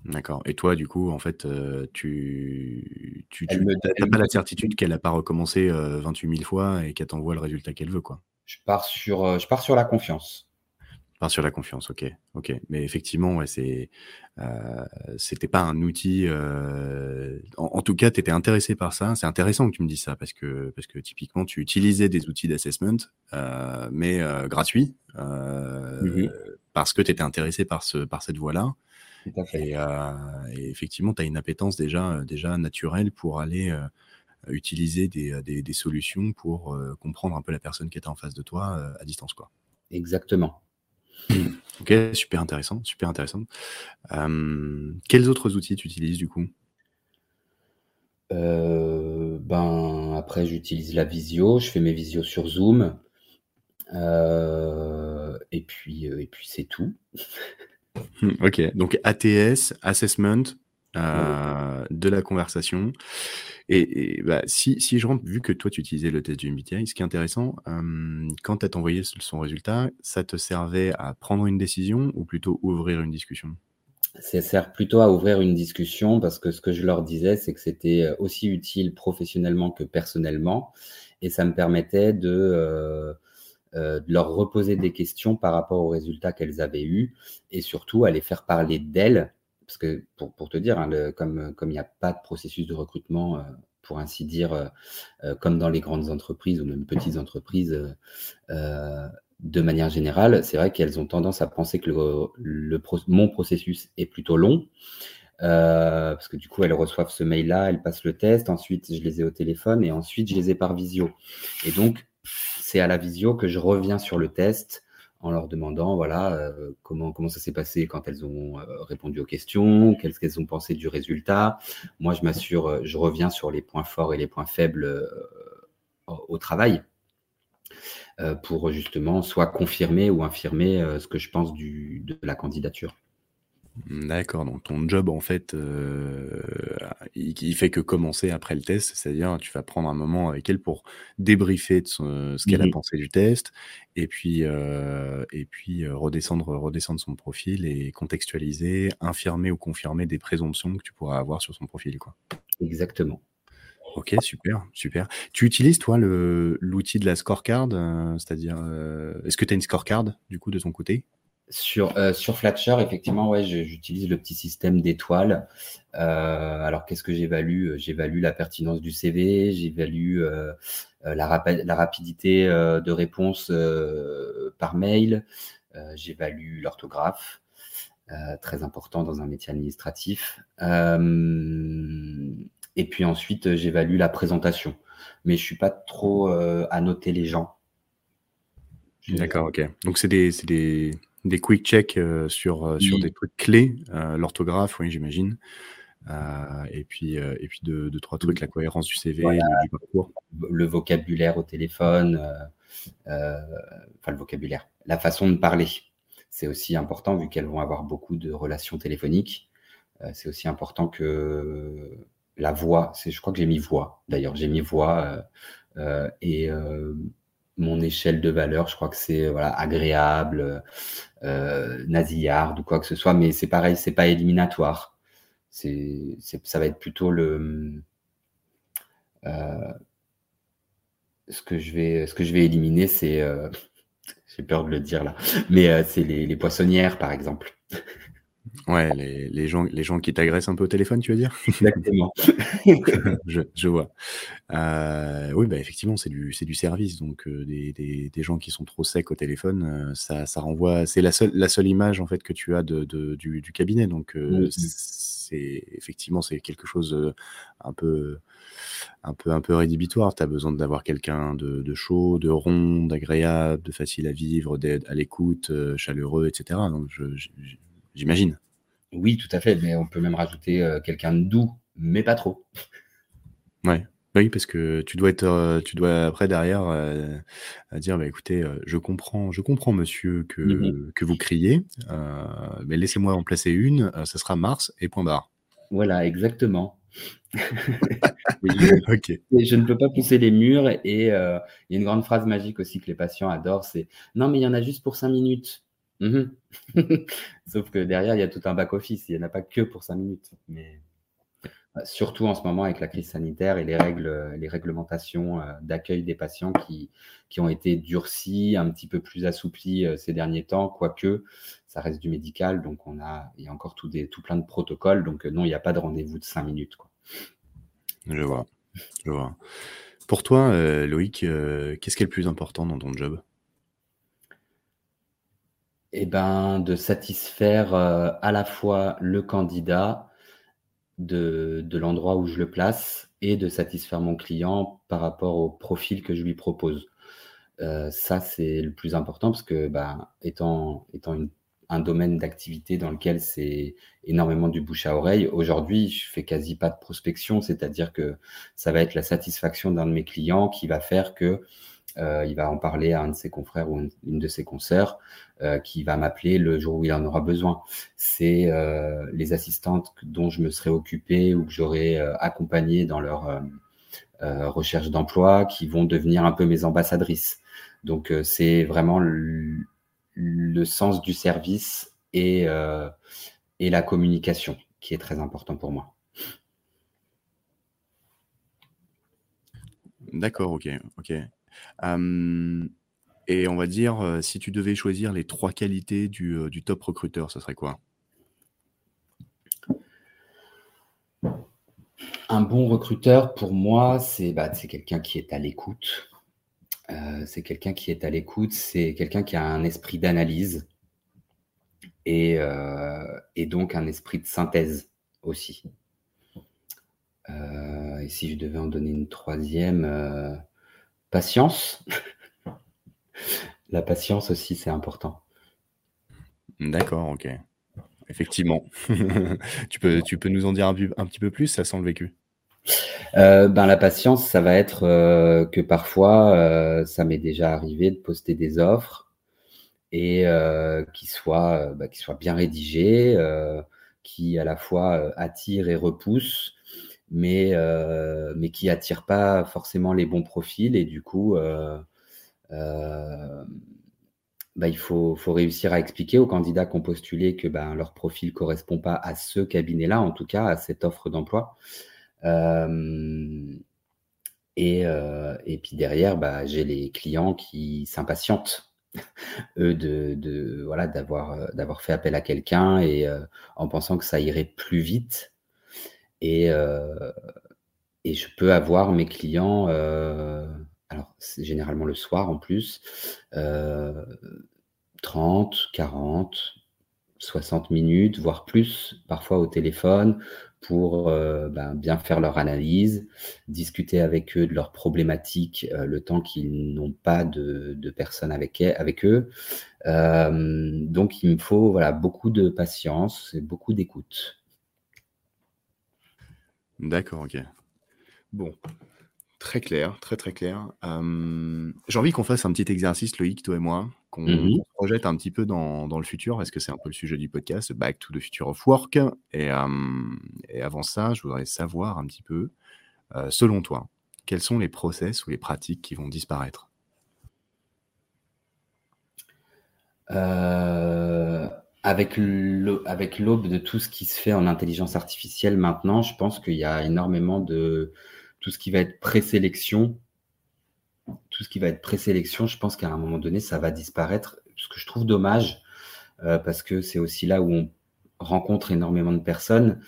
D'accord. Et toi, du coup, en fait, euh, tu tu n'as pas la certitude qu'elle n'a pas recommencé, 28 euh, 000 fois et qu'elle t'envoie le résultat qu'elle veut, quoi? Je pars sur, euh, je pars sur la confiance. Pars sur la confiance, OK, OK. Mais effectivement, ouais, c'est, c'était pas un outil, en tout cas, tu étais intéressé par ça. C'est intéressant que tu me dises ça parce que parce que typiquement, tu utilisais des outils d'assessment, mais gratuits, mmh parce que tu étais intéressé par ce par cette voie-là. Euh, et, effectivement, tu as une appétence déjà, euh, déjà naturelle pour aller euh, utiliser des, des, solutions pour comprendre un peu la personne qui est en face de toi à distance. Quoi. Exactement. <clears throat> ok, super intéressant, super intéressant. quels autres outils tu utilises du coup? Ben, après, j'utilise la visio, je fais mes visios sur Zoom. et puis, et puis c'est tout. <laughs> Hmm, ok, donc ATS, assessment, euh, de la conversation. Et, bah, si, si, je rentre, vu que toi tu utilisais le test du MBTI, ce qui est intéressant, euh, quand tu as envoyé son résultat, ça te servait à prendre une décision ou plutôt ouvrir une discussion? Ça sert plutôt à ouvrir une discussion parce que ce que je leur disais, c'est que c'était aussi utile professionnellement que personnellement et ça me permettait de. Euh, de leur reposer des questions par rapport aux résultats qu'elles avaient eus et surtout à les faire parler d'elles. Parce que pour, te dire, hein, comme il n'y a pas de processus de recrutement pour ainsi dire, comme dans les grandes entreprises ou même petites entreprises, de manière générale, c'est vrai qu'elles ont tendance à penser que le, mon processus est plutôt long. Euh, parce que du coup, elles reçoivent ce mail-là, elles passent le test, ensuite je les ai au téléphone et ensuite je les ai par visio. Et donc, c'est à la visio que je reviens sur le test en leur demandant voilà euh, comment, comment ça s'est passé quand elles ont euh, répondu aux questions, qu'est-ce qu'elles ont pensé du résultat. Moi, je m'assure, je reviens sur les points forts et les points faibles au travail. Euh, pour justement soit confirmer ou infirmer euh, ce que je pense du, de la candidature. D'accord, donc ton job en fait, euh, il, fait que commencer après le test, c'est-à-dire tu vas prendre un moment avec elle pour débriefer de ce, qu'elle a mmh pensé du test, et puis et puis redescendre redescendre son profil et contextualiser, infirmer ou confirmer des présomptions que tu pourras avoir sur son profil, quoi. Exactement. Ok, super, super. Tu utilises, toi, l'outil de la scorecard, euh, c'est-à-dire, euh, est-ce que tu as une scorecard, du coup, de ton côté? Sur, euh, sur Flatcher, effectivement, ouais, j'utilise le petit système d'étoiles. alors, qu'est-ce que j'évalue? J'évalue la pertinence du CV, j'évalue la, la, rapidité de réponse par mail, j'évalue l'orthographe, très important dans un métier administratif. Et puis ensuite, euh, j'évalue la présentation. Mais je suis pas trop euh, à noter les gens. D'accord, ok. Donc c'est des, des, quick checks euh, sur, sur des trucs clés, l'orthographe, oui, j'imagine. et puis, et puis deux, trois trucs, la cohérence du CV, du parcours. Le vocabulaire au téléphone, enfin le vocabulaire, la façon de parler. C'est aussi important vu qu'elles vont avoir beaucoup de relations téléphoniques. c'est aussi important que la voix, je crois que j'ai mis voix. D'ailleurs, j'ai mis voix euh, euh, et euh, mon échelle de valeur, je crois que c'est agréable, nasillarde ou quoi que ce soit. Mais c'est pareil, c'est pas éliminatoire. Ça va être plutôt le ce que je vais, ce que je vais éliminer, c'est, <laughs> j'ai peur de le dire là, mais c'est les poissonnières, par exemple. Ouais, les, les, gens, les gens qui t'agressent un peu au téléphone, tu veux dire? Exactement. <laughs> je, je, vois. Euh, oui, bah effectivement, c'est du, c'est du service. Donc, euh, des, des, des, gens qui sont trop secs au téléphone, euh, ça, ça renvoie. C'est la seule, la seule image en fait que tu as de, de du, du, cabinet. Donc, c'est effectivement c'est quelque chose un peu, un peu, un peu rédhibitoire. Tu as besoin d'avoir quelqu'un de, de, chaud, de rond, d'agréable, de facile à vivre, à l'écoute, chaleureux, etc. Donc, je, j'imagine. Oui, tout à fait, mais on peut même rajouter euh, quelqu'un de doux, mais pas trop. <laughs> Ouais. Oui, parce que tu dois être, euh, tu dois après derrière euh, à dire, bah, écoutez, je comprends, je comprends, monsieur, que, mmh que vous criez, mais laissez-moi en placer une, ce sera Mars et point barre. Voilà, exactement. <laughs> <laughs> je ne peux pas pousser les murs et il y a une grande phrase magique aussi que les patients adorent, c'est non mais il y en a juste pour cinq minutes. Mmh <laughs> Sauf que derrière, il y a tout un back-office. Il n'y en a pas que pour cinq minutes. Mais bah, surtout en ce moment avec la crise sanitaire et les règles, les réglementations euh, d'accueil des patients qui, ont été durcies, un petit peu plus assouplies euh, ces derniers temps, quoique ça reste du médical. Donc, on a, il y a encore tout, plein de protocoles. Donc, euh, non, il n'y a pas de rendez-vous de cinq minutes. Quoi. Je vois. Je vois. Pour toi, Loïc, qu'est-ce qui est le plus important dans ton job? Eh ben, de satisfaire euh, à la fois le candidat de, l'endroit où je le place et de satisfaire mon client par rapport au profil que je lui propose. Euh, ça, c'est le plus important parce que, ben, étant, étant un domaine d'activité dans lequel c'est énormément du bouche à oreille, aujourd'hui, je fais quasi pas de prospection, c'est-à-dire que ça va être la satisfaction d'un de mes clients qui va faire que euh, il va en parler à un de ses confrères ou une, de ses consoeurs euh, qui va m'appeler le jour où il en aura besoin. C'est euh, les assistantes dont je me serais occupé ou que j'aurais accompagné dans leur recherche d'emploi qui vont devenir un peu mes ambassadrices. Donc c'est vraiment le, sens du service et, et la communication qui est très important pour moi. D'accord, ok, ok Et on va dire, si tu devais choisir les trois qualités du, du top recruteur, ça serait quoi? Un bon recruteur, pour moi, c'est bah, quelqu'un qui est à l'écoute. Euh, c'est quelqu'un qui est à l'écoute, c'est quelqu'un qui a un esprit d'analyse et, euh, donc un esprit de synthèse aussi. Euh, et si je devais en donner une troisième, patience. La patience aussi, c'est important. D'accord, ok. Effectivement. <laughs> tu, peux, tu peux nous en dire un, un petit peu plus, ça sent le vécu euh, ben, la patience, ça va être euh, que parfois, euh, ça m'est déjà arrivé de poster des offres et qui soient, bah, soient bien rédigées, qui à la fois attirent et repoussent, mais, mais qui attirent pas forcément les bons profils. Et du coup, bah, il faut, réussir à expliquer aux candidats qui ont postulé que ben, leur profil ne correspond pas à ce cabinet-là, en tout cas à cette offre d'emploi. Euh, et, euh, et, puis derrière, bah, j'ai les clients qui s'impatientent, <laughs> eux, de, voilà, d'avoir, euh, d'avoir fait appel à quelqu'un et en pensant que ça irait plus vite. Et, et je peux avoir mes clients, alors c'est généralement le soir en plus, 30, 40, 60 minutes, voire plus, parfois au téléphone, pour euh, ben, bien faire leur analyse, discuter avec eux de leurs problématiques euh, le temps qu'ils n'ont pas de, personnes avec, avec eux. Euh, donc il me faut voilà, beaucoup de patience et beaucoup d'écoute. D'accord, ok. Bon, très clair, très très clair. J'ai envie qu'on fasse un petit exercice, Loïc, toi et moi, qu'on mmh se projette un petit peu dans, dans le futur, parce que c'est un peu le sujet du podcast, Back to the Future of Work. Et, et avant ça, je voudrais savoir un petit peu, selon toi, quels sont les process ou les pratiques qui vont disparaître? Euh, Avec l'aube de tout ce qui se fait en intelligence artificielle maintenant, je pense qu'il y a énormément de tout ce qui va être présélection tout ce qui va être présélection, je pense qu'à un moment donné, ça va disparaître. Ce que je trouve dommage, euh, parce que c'est aussi là où on rencontre énormément de personnes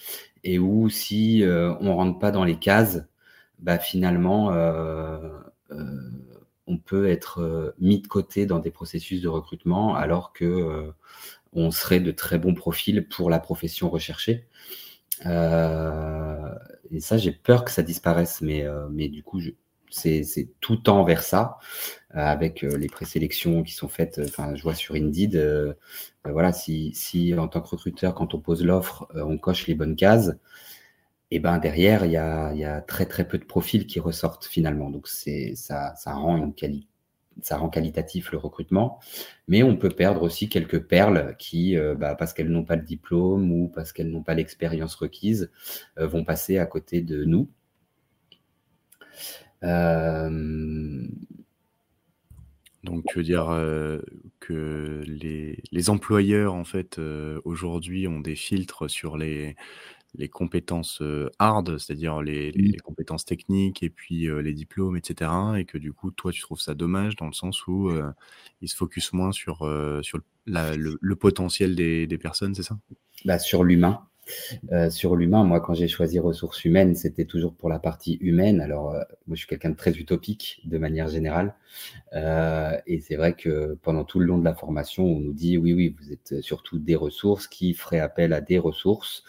et où si euh, on ne rentre pas dans les cases, bah, finalement, euh, on peut être mis de côté dans des processus de recrutement alors que on serait de très bons profils pour la profession recherchée. et ça, j'ai peur que ça disparaisse, mais, mais du coup, c'est tout temps vers ça, euh, avec euh, les présélections qui sont faites. Euh, enfin, je vois sur Indeed, voilà, si, si, en tant que recruteur, quand on pose l'offre, on coche les bonnes cases, et ben derrière, il y a, très très peu de profils qui ressortent finalement. Donc ça, ça rend une qualité ça rend qualitatif le recrutement, mais on peut perdre aussi quelques perles qui, bah, parce qu'elles n'ont pas le diplôme ou parce qu'elles n'ont pas l'expérience requise, vont passer à côté de nous. Euh, Donc, tu veux dire euh, que les, employeurs, en fait, euh, aujourd'hui, ont des filtres sur les, les compétences hard, c'est-à-dire les, compétences techniques et puis les diplômes, etc. Et que du coup, toi, tu trouves ça dommage dans le sens où ils se focusent moins sur, sur <laughs> le, potentiel des, des personnes, c'est ça? Bah, Sur l'humain. Sur l'humain, moi, quand j'ai choisi ressources humaines, c'était toujours pour la partie humaine. Alors, moi, je suis quelqu'un de très utopique de manière générale. Et c'est vrai que pendant tout le long de la formation, on nous dit oui, oui, vous êtes surtout des ressources qui feraient appel à des ressources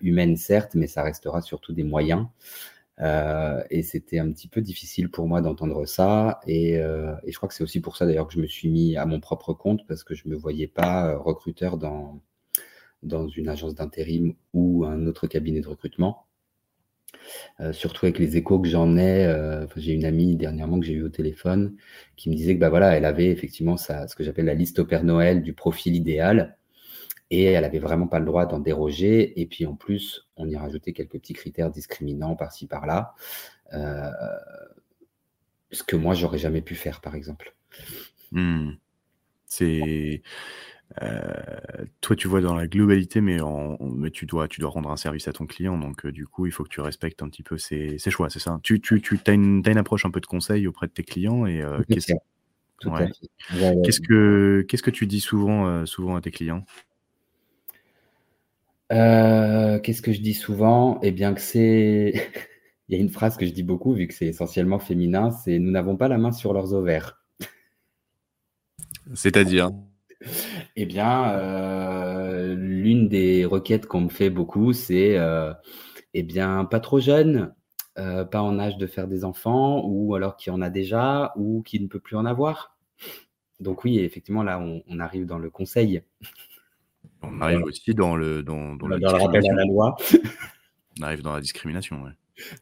humaines, certes, mais ça restera surtout des moyens. et c'était un petit peu difficile pour moi d'entendre ça. Et, et, je crois que c'est aussi pour ça d'ailleurs que je me suis mis à mon propre compte parce que je ne me voyais pas recruteur dans dans une agence d'intérim ou un autre cabinet de recrutement. Euh, surtout avec les échos que j'en ai, euh, j'ai une amie dernièrement que j'ai eu au téléphone qui me disait que bah elle avait effectivement ce que j'appelle la liste au Père Noël du profil idéal et elle avait vraiment pas le droit d'en déroger. Et puis en plus, on y rajoutait quelques petits critères discriminants par-ci par-là, euh, ce que moi j'aurais jamais pu faire par exemple. Hmm. C'est euh, toi, tu vois dans la globalité, mais, mais tu, dois, tu dois rendre un service à ton client. Donc, euh, du coup, il faut que tu respectes un petit peu ses, choix, c'est ça? Tu, tu, tu as, une, approche un peu de conseil auprès de tes clients et euh, Ouais. Qu'est-ce que que tu dis souvent, souvent à tes clients? Euh, qu'est-ce que je dis souvent? Eh bien que c'est <laughs> il y a une phrase que je dis beaucoup vu que c'est essentiellement féminin, c'est: «Nous n'avons pas la main sur leurs ovaires». C'est-à-dire? Eh bien, heu, l'une des requêtes qu'on me fait beaucoup, c'est, heu, eh bien, pas trop jeune, pas en âge de faire des enfants ou alors qui en a déjà ou qui ne peut plus en avoir. Donc oui, effectivement, là, on on arrive dans le conseil. On arrive aussi dans le dans dans la Dans le rappel à discrimination. la loi. On arrive dans la discrimination, ouais.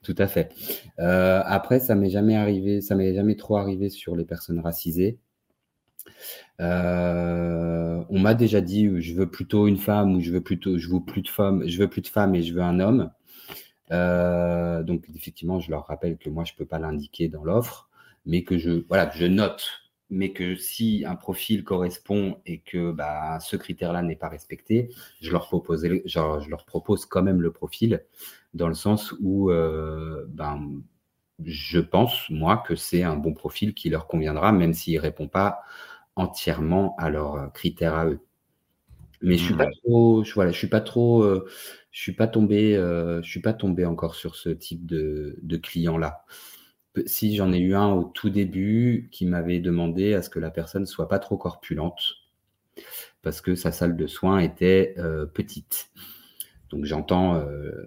Tout à fait. Heu, après, ça m'est jamais arrivé ça m'est jamais trop arrivé sur les personnes racisées. Heu, on m'a déjà dit: «Je veux plutôt une femme» ou «Je veux plutôt je veux plus de femmes je veux plus de femmes et je veux un homme». Heu, donc effectivement, je leur rappelle que moi, je peux pas l'indiquer dans l'offre, mais que je voilà, que je note, mais que si un profil correspond et que, bah, ce critère-là n'est pas respecté, je leur genre, je leur propose quand même le profil dans le sens où, heu, ben, je pense, moi, que c'est un bon profil qui leur conviendra, même s'il répond pas entièrement à leurs, critères à eux. Mais je suis pas Mmh. trop je voilà, je suis pas trop, heu, je suis pas tombé, je suis pas tombé encore sur ce type de de client-là. Peu si j'en ai eu un au tout début qui m'avait demandé à ce que la personne soit pas trop corpulente parce que sa salle de soins était, heu, petite. Donc j'entends, heu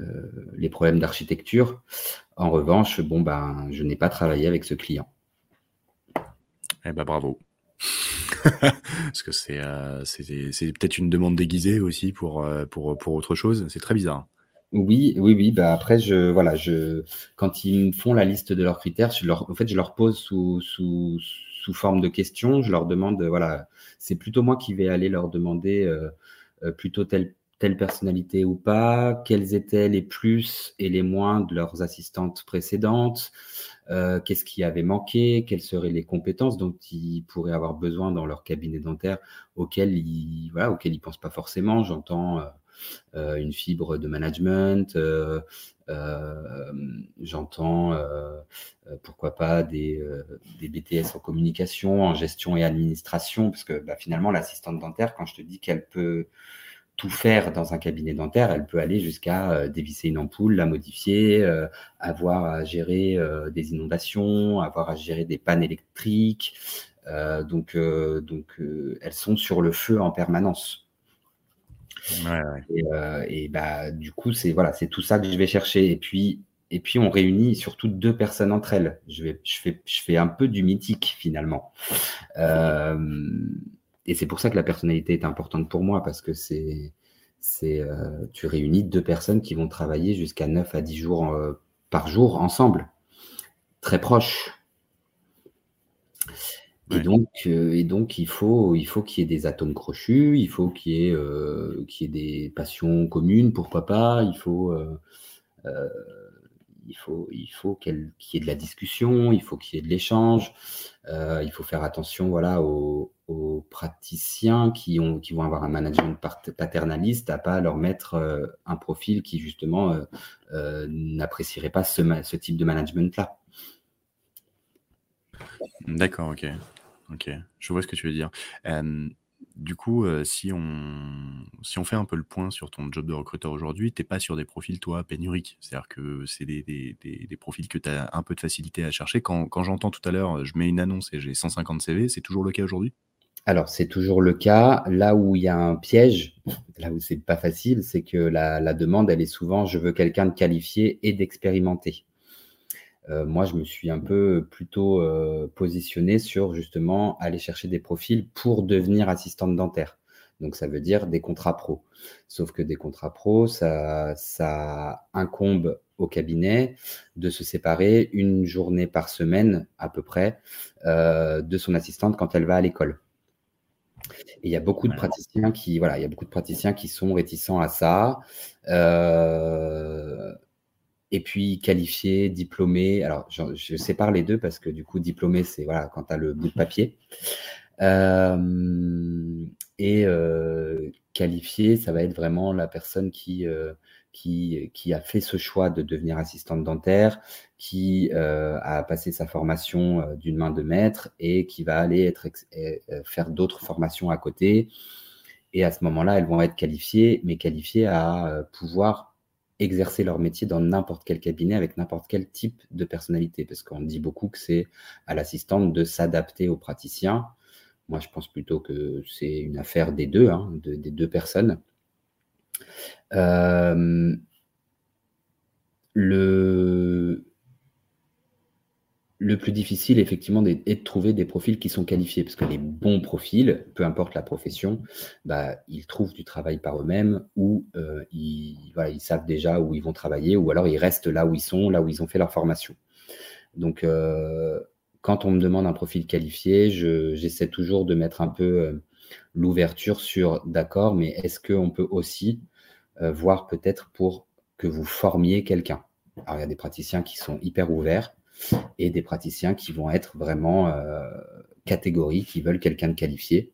heu, les problèmes d'architecture. En revanche, bon, ben, je n'ai pas travaillé avec ce client. Eh bah, bravo. <laughs> Parce que c'est, peut-être une demande déguisée aussi pour autre chose. C'est très bizarre. Oui, oui, oui, bah, après je voilà, je quand ils me font la liste de leurs critères, je leur en fait, je leur pose sous sous sous forme de questions. Je leur demande, voilà, c'est plutôt moi qui vais aller leur demander, heu heu, plutôt telle telle personnalité ou pas, quels étaient les plus et les moins de leurs assistantes précédentes, heu, qu'est-ce qui avait manqué, quelles seraient les compétences dont ils pourraient avoir besoin dans leur cabinet dentaire auxquelles ils voilà, auxquelles ils pensent pas forcément. J'entends, heu, une fibre de management, heu, hem, j'entends, pourquoi pas des, BTS en communication, en gestion et administration, parce que, bah, finalement, l'assistante dentaire, quand je te dis qu'elle peut tout faire dans un cabinet dentaire, elle peut aller jusqu'à, dévisser une ampoule, la modifier, avoir à gérer, des inondations, avoir à gérer des pannes électriques, donc donc elles sont sur le feu en permanence. Ouais. Et bah, du coup, c'est voilà, c'est tout ça que je vais chercher et puis et puis on réunit surtout 2 personnes entre elles. Je vais je fais un peu du mythique finalement. Hem et c'est pour ça que la personnalité est importante pour moi parce que c'est c'est, heu, tu réunis 2 personnes qui vont travailler jusqu'à 9 à 10 jours, par jour ensemble, très proches. Et Ouais. donc heu et donc il faut il faut qu'il y ait des atomes crochus, il faut qu'il y ait, qu'il y ait des passions communes, pourquoi pas. Il faut, heu heu, il faut il faut qu'il y ait de la discussion, il faut qu'il y ait de l'échange. Il faut faire attention, voilà, aux aux praticiens qui ont qui vont avoir un management paternaliste, à pas leur mettre, un profil qui justement, n'apprécierait pas ce type de management-là. D'accord, OK. OK. Je vois ce que tu veux dire. Du coup, heu, si on si on fait un peu le point sur ton job de recruteur aujourd'hui, tu es pas sur des profils, toi, pénuriques? C'est-à-dire que c'est des des profils que tu as un peu de facilité à chercher? Quand quand j'entends tout à l'heure, heu, je mets une annonce et j'ai 150 CV, c'est toujours le cas aujourd'hui? Alors, c'est toujours le cas. Là où il y a un piège, là où c'est pas facile, c'est que la la demande, elle est souvent: «Je veux quelqu'un de qualifié et d'expérimenté». Heu, moi, je me suis un peu plutôt, heu, positionné sur justement aller chercher des profils pour devenir assistante dentaire. Donc ça veut dire des contrats pro. Sauf que des contrats pro, ça ça incombe au cabinet de se séparer une journée par semaine à peu près, heu, de son assistante quand elle va à l'école. Et il y a beaucoup de praticiens qui voilà, il y a beaucoup de praticiens qui sont réticents à ça. Heu et puis qualifiés, diplômés. Alors je sépare les 2 parce que du coup diplômé, c'est voilà, quand tu as le bout de papier. Hem et heu, qualifié, ça va être vraiment la personne qui, heu, qui, qui, a fait ce choix de devenir assistante dentaire, qui euh, a passé sa formation euh, d'une main de maître et qui va aller être, euh, faire d'autres formations à côté. Et à ce moment-là, elles vont être qualifiées, mais qualifiées à pouvoir exercer leur métier dans n'importe quel cabinet avec n'importe quel type de personnalité. Parce qu'on dit beaucoup que c'est à l'assistante de s'adapter aux praticiens. Moi, je pense plutôt que c'est une affaire des deux, hein, des deux personnes. Euh, le, le plus difficile, effectivement, est de trouver des profils qui sont qualifiés, parce que les bons profils, peu importe la profession, bah, ils trouvent du travail par eux-mêmes, ou euh, ils, savent déjà où ils vont travailler, ou alors ils restent là où ils sont, là où ils ont fait leur formation. Donc, euh, quand on me demande un profil qualifié, j'essaie toujours de mettre un peu l'ouverture sur, d'accord, mais est-ce qu'on peut aussi euh, voir peut-être pour que vous formiez quelqu'un? Alors, il y a des praticiens qui sont hyper ouverts et des praticiens qui vont être vraiment euh, qui veulent quelqu'un de qualifié.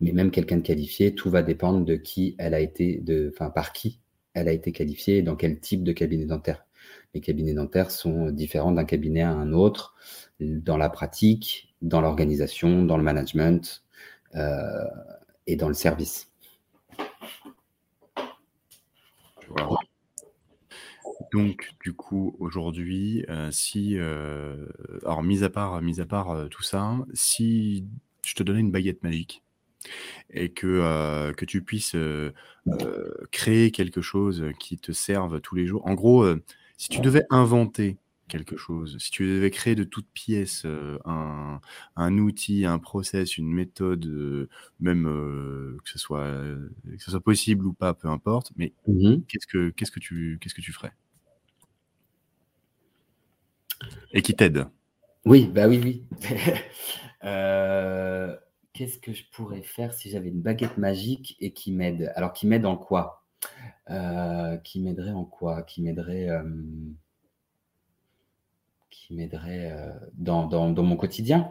Mais même quelqu'un de qualifié, tout va dépendre de qui elle a été, de, enfin, par qui elle a été qualifiée et dans quel type de cabinet dentaire. Les cabinets dentaires sont différents d'un cabinet à un autre dans la pratique, dans l'organisation, dans le management euh, et dans le service. Donc, du coup, aujourd'hui, euh, si, euh, alors, mis à part, mis à part euh, tout ça, si je te donnais une baguette magique et que, que tu puisses créer quelque chose qui te serve tous les jours, en gros, si tu devais inventer quelque chose, si tu devais créer de toutes pièces un, un, outil, un process, une méthode, même que, ce soit, que ce soit possible ou pas, peu importe, mais mmh qu'est-ce que, qu'est-ce que, tu, qu'est-ce que tu ferais? Et qui t'aide. Oui, bah oui, oui. <laughs> qu'est-ce que je pourrais faire si j'avais une baguette magique et qui m'aide? Alors, qui m'aide en quoi? Qui m'aiderait en quoi? Qui m'aiderait euh, dans, mon quotidien?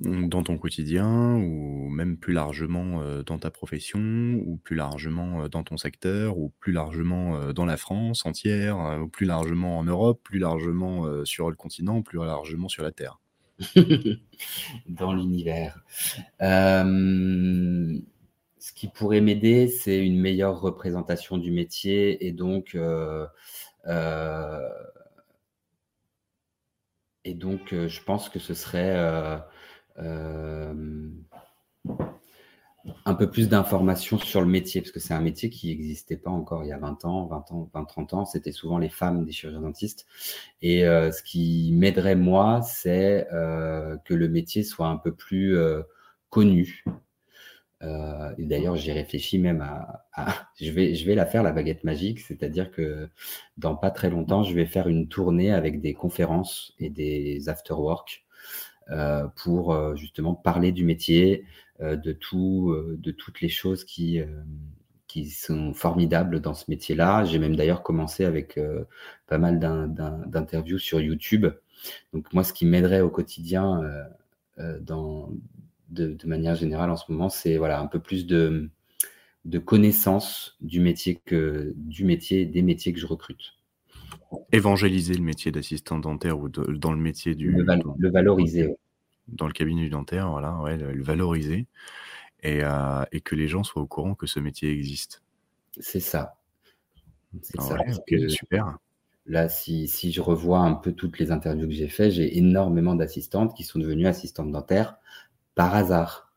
Dans ton quotidien, ou même plus largement euh, dans ta profession, ou plus largement euh, dans ton secteur, ou plus largement dans la France entière, ou plus largement en Europe, plus largement sur le continent, plus largement sur la Terre? <laughs> Dans l'univers. ce qui pourrait m'aider, c'est une meilleure représentation du métier et donc et donc, euh, je pense que ce serait euh, euh, un peu plus d'informations sur le métier, parce que c'est un métier qui n'existait pas encore il y a 20 ans, 20 ans, 20, 30 ans. C'était souvent les femmes des chirurgiens dentistes. Et ce qui m'aiderait, moi, c'est que le métier soit un peu plus connu, euh, et d'ailleurs, j'ai réfléchi même à, <laughs> je, vais, je vais la faire, la baguette magique, c'est-à-dire que dans pas très longtemps, je vais faire une tournée avec des conférences et des after-work euh, pour euh, justement parler du métier, de, tout, de toutes les choses qui, sont formidables dans ce métier-là. J'ai même d'ailleurs commencé avec pas mal d'interviews sur YouTube. Donc moi, ce qui m'aiderait au quotidien de, manière générale en ce moment, c'est voilà, un peu plus de, de connaissance du métier, que, du métier, des métiers que je recrute. Évangéliser le métier d'assistant dentaire ou dans le métier du. Le, valoriser. Dans le cabinet du dentaire, voilà, ouais, le, valoriser et, euh, et, que les gens soient au courant que ce métier existe. C'est ça. C'est ça. super. Là, si, si, je revois un peu toutes les interviews que j'ai faites, j'ai énormément d'assistantes qui sont devenues assistantes dentaires par hasard.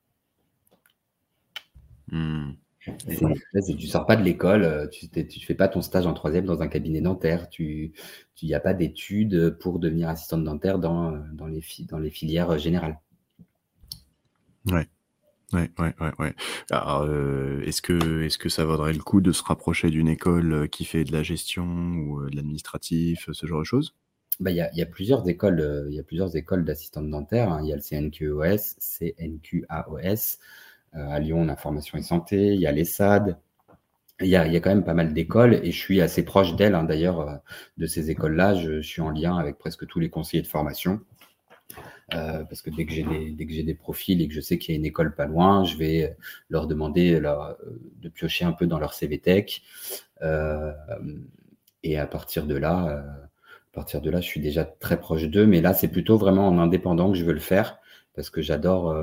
Hmm. Tu sors pas de l'école, euh, tu ne fais pas ton stage en troisième dans un cabinet dentaire, tu n'y a pas d'études pour devenir assistante dentaire dans, dans, les, dans les filières générales. Ouais. Ouais, ouais, ouais, euh, est-ce que, ça vaudrait le coup de se rapprocher d'une école qui fait de la gestion ou euh, de l'administratif, ce genre de choses? Bah, il y, a, y, a, plusieurs écoles, euh, il y a plusieurs écoles d'assistantes dentaires. Hein. Il y a le CNQOS, CNQAOS. Euh, à Lyon, on a formation et santé. Il y a l'ESSAD. Il y a, quand même pas mal d'écoles et je suis assez proche d'elles. Hein, D'ailleurs, euh, de ces écoles-là, je, suis en lien avec presque tous les conseillers de formation. parce que dès que j'ai des, des profils et que je sais qu'il y a une école pas loin, je vais leur demander de piocher un peu dans leur CV Tech. et à partir de là, à partir de là, je suis déjà très proche d'eux. Mais là, c'est plutôt vraiment en indépendant que je veux le faire parce que j'adore,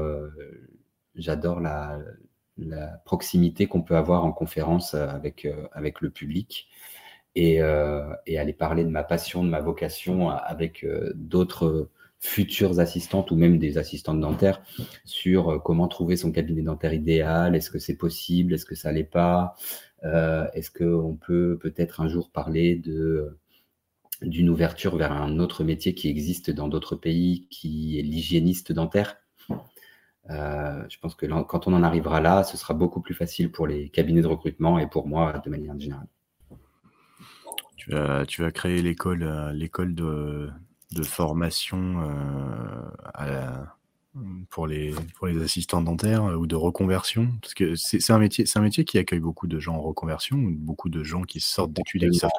j'adore la, proximité qu'on peut avoir en conférence avec, avec le public. Euh, et, aller parler de ma passion, de ma vocation avec euh, d'autres futures assistantes ou même des assistantes dentaires sur euh, comment trouver son cabinet dentaire idéal, est-ce que c'est possible, est-ce que ça l'est pas, est-ce qu'on peut peut-être un jour parler de d'une ouverture vers un autre métier qui existe dans d'autres pays, qui est l'hygiéniste dentaire? Je pense que quand on en arrivera là, ce sera beaucoup plus facile pour les cabinets de recrutement et pour moi de manière générale. Tu vas, créer l'école, euh, l'école de, formation euh, pour, les, pour les assistants dentaires euh, ou de reconversion? Parce que c'est, un métier, c'est un métier qui accueille beaucoup de gens en reconversion, beaucoup de gens qui sortent d'études et qui savent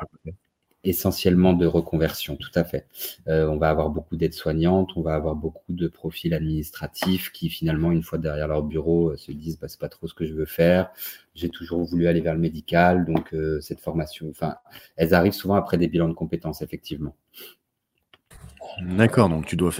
essentiellement de reconversion, tout à fait. Euh, on va avoir beaucoup d'aides-soignantes, on va avoir beaucoup de profils administratifs qui finalement, une fois derrière leur bureau, euh, se disent bah, c'est pas trop ce que je veux faire. J'ai toujours voulu aller vers le médical, donc euh, cette formation, enfin, elles arrivent souvent après des bilans de compétences, effectivement. D'accord, donc tu dois,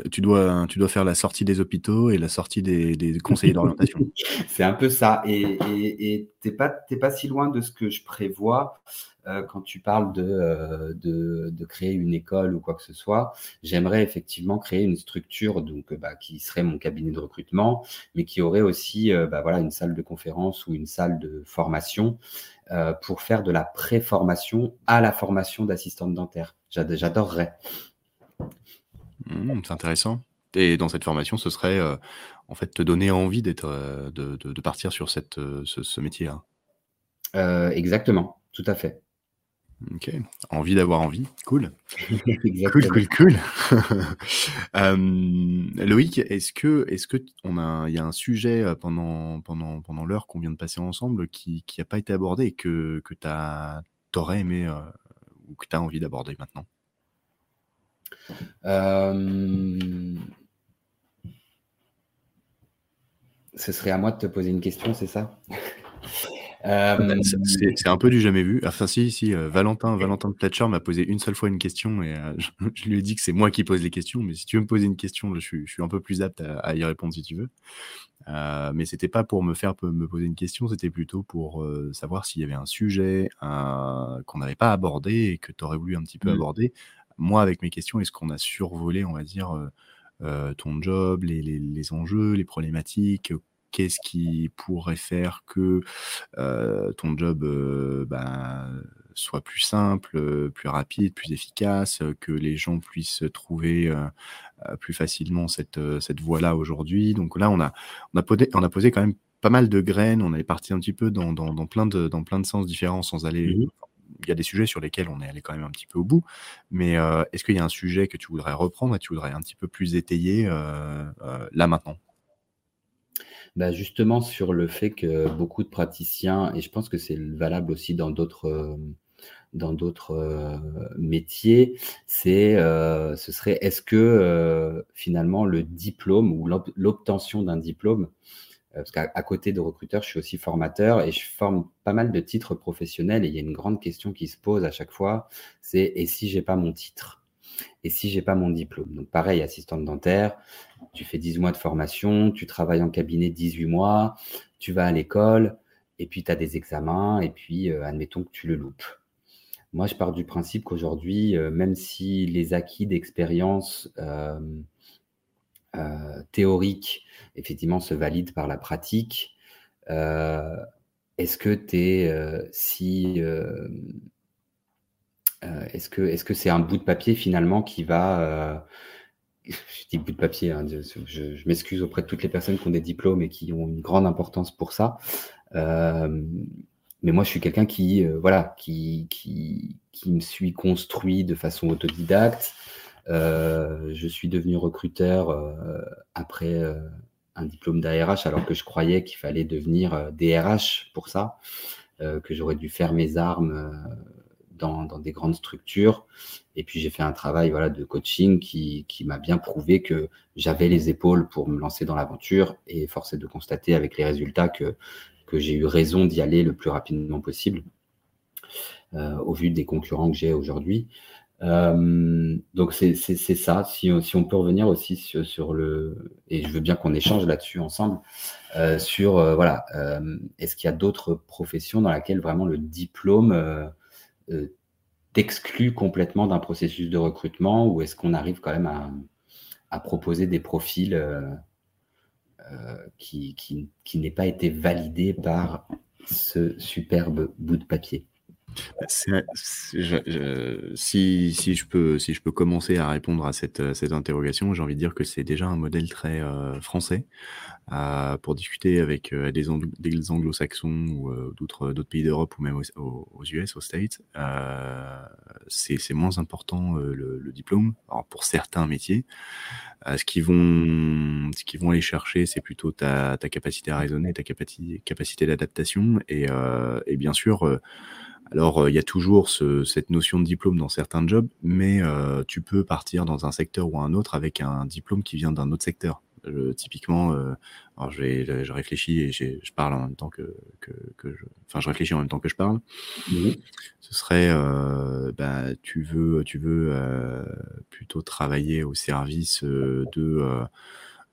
faire la sortie des hôpitaux et la sortie des, conseillers d'orientation. <laughs> C'est un peu ça. Et tu n'es pas, si loin de ce que je prévois. Euh, quand tu parles euh, de, de, créer une école ou quoi que ce soit, j'aimerais effectivement créer une structure donc, bah, qui serait mon cabinet de recrutement, mais qui aurait aussi euh, bah, voilà, une salle de conférence ou une salle de formation pour faire de la pré-formation à la formation d'assistante dentaire. J'adorerais. Mmh, c'est intéressant. Et dans cette formation, ce serait en fait te donner envie d'être, de, de, partir sur cette, ce, ce métier-là. exactement, tout à fait. Ok, envie d'avoir envie, cool. <laughs> cool, cool, cool. <laughs> Loïc, est-ce que, est-ce que on a, il y a un sujet euh, pendant, pendant, pendant l'heure qu'on vient de passer ensemble qui n'a pas été abordé et que, que tu aurais aimé euh, ou que tu as envie d'aborder maintenant? Ce serait à moi de te poser une question, c'est ça? <laughs> Euh, c'est un peu du jamais vu. Enfin, si, si, euh, Valentin, Valentin de Platcher m'a posé une seule fois une question et euh, <laughs> je, lui ai dit que c'est moi qui pose les questions. Mais si tu veux me poser une question, je suis, je suis un peu plus apte à, y répondre si tu veux. mais c'était pas pour me faire me poser une question, c'était plutôt pour savoir s'il y avait un sujet qu'on n'avait pas abordé et que tu aurais voulu un petit peu mmh. aborder. Moi, avec mes questions, est-ce qu'on a survolé, on va dire, ton job, les, enjeux, les problématiques qu'est-ce qui pourrait faire que ton job ben, soit plus simple, plus rapide, plus efficace, que les gens puissent trouver plus facilement cette, voie-là aujourd'hui? Donc là, on a, posé, on a posé quand même pas mal de graines, on est parti un petit peu dans, dans, plein, de, dans plein de sens différents sans aller... Mmh il y a des sujets sur lesquels on est allé quand même un petit peu au bout, mais est-ce qu'il y a un sujet que tu voudrais reprendre et tu voudrais un petit peu plus étayer là maintenant? Bah, justement sur le fait que beaucoup de praticiens, et je pense que c'est valable aussi dans d'autres euh, dans d'autres euh, métiers, c'est euh, ce serait est-ce que finalement le diplôme ou l'obtention d'un diplôme, parce qu'à côté de recruteur, je suis aussi formateur et je forme pas mal de titres professionnels et il y a une grande question qui se pose à chaque fois, c'est et si j'ai pas mon titre? Et si j'ai pas mon diplôme? Donc pareil, assistante dentaire, tu fais 10 mois de formation, tu travailles en cabinet 18 mois, tu vas à l'école, et puis tu as des examens, et puis euh, admettons que tu le loupes. Moi, je pars du principe qu'aujourd'hui, euh, même si les acquis d'expérience euh, théoriques, effectivement, se valident par la pratique, est-ce que tu es si euh, est-ce que est-ce que c'est un bout de papier finalement qui va euh, <laughs> je dis bout de papier, hein, je, m'excuse auprès de toutes les personnes qui ont des diplômes et qui ont une grande importance pour ça. Euh, mais moi, je suis quelqu'un qui, voilà, qui, qui, qui, me suis construit de façon autodidacte. Je suis devenu recruteur après un diplôme d'ARH, alors que je croyais qu'il fallait devenir DRH pour ça, que j'aurais dû faire mes armes dans, des grandes structures. Et puis j'ai fait un travail voilà, de coaching qui, m'a bien prouvé que j'avais les épaules pour me lancer dans l'aventure. Et force est de constater avec les résultats que, que j'ai eu raison d'y aller le plus rapidement possible, euh, au vu des concurrents que j'ai aujourd'hui. Euh, donc c'est ça. Si, si, on peut revenir aussi sur, le et je veux bien qu'on échange là-dessus ensemble euh, sur euh, voilà, est-ce qu'il y a d'autres professions dans lesquelles vraiment le diplôme t'exclut complètement d'un processus de recrutement ou est-ce qu'on arrive quand même à, à proposer des profils qui, qui, qui n'aient pas été validés par ce superbe bout de papier? Bah, si, si, je peux, si je peux commencer à répondre à cette, cette interrogation, j'ai envie de dire que c'est déjà un modèle très euh, français. Euh, pour discuter avec euh, des, des anglo-saxons ou d'autres, pays d'Europe ou même aux, US, aux States, c'est, moins important le, diplôme. Alors pour certains métiers, ce, qu'ils vont, ce qu'ils vont aller chercher, c'est plutôt ta, ta capacité à raisonner, ta capacité, capacité d'adaptation et, et bien sûr alors, euh, il y a toujours cette notion de diplôme dans certains jobs, mais euh, tu peux partir dans un secteur ou un autre avec un diplôme qui vient d'un autre secteur. typiquement, euh, alors je, je réfléchis et je parle en même temps que, que, je, enfin, je réfléchis en même temps que je parle. Mmh Ce serait, bah, tu veux, tu veux plutôt travailler au service de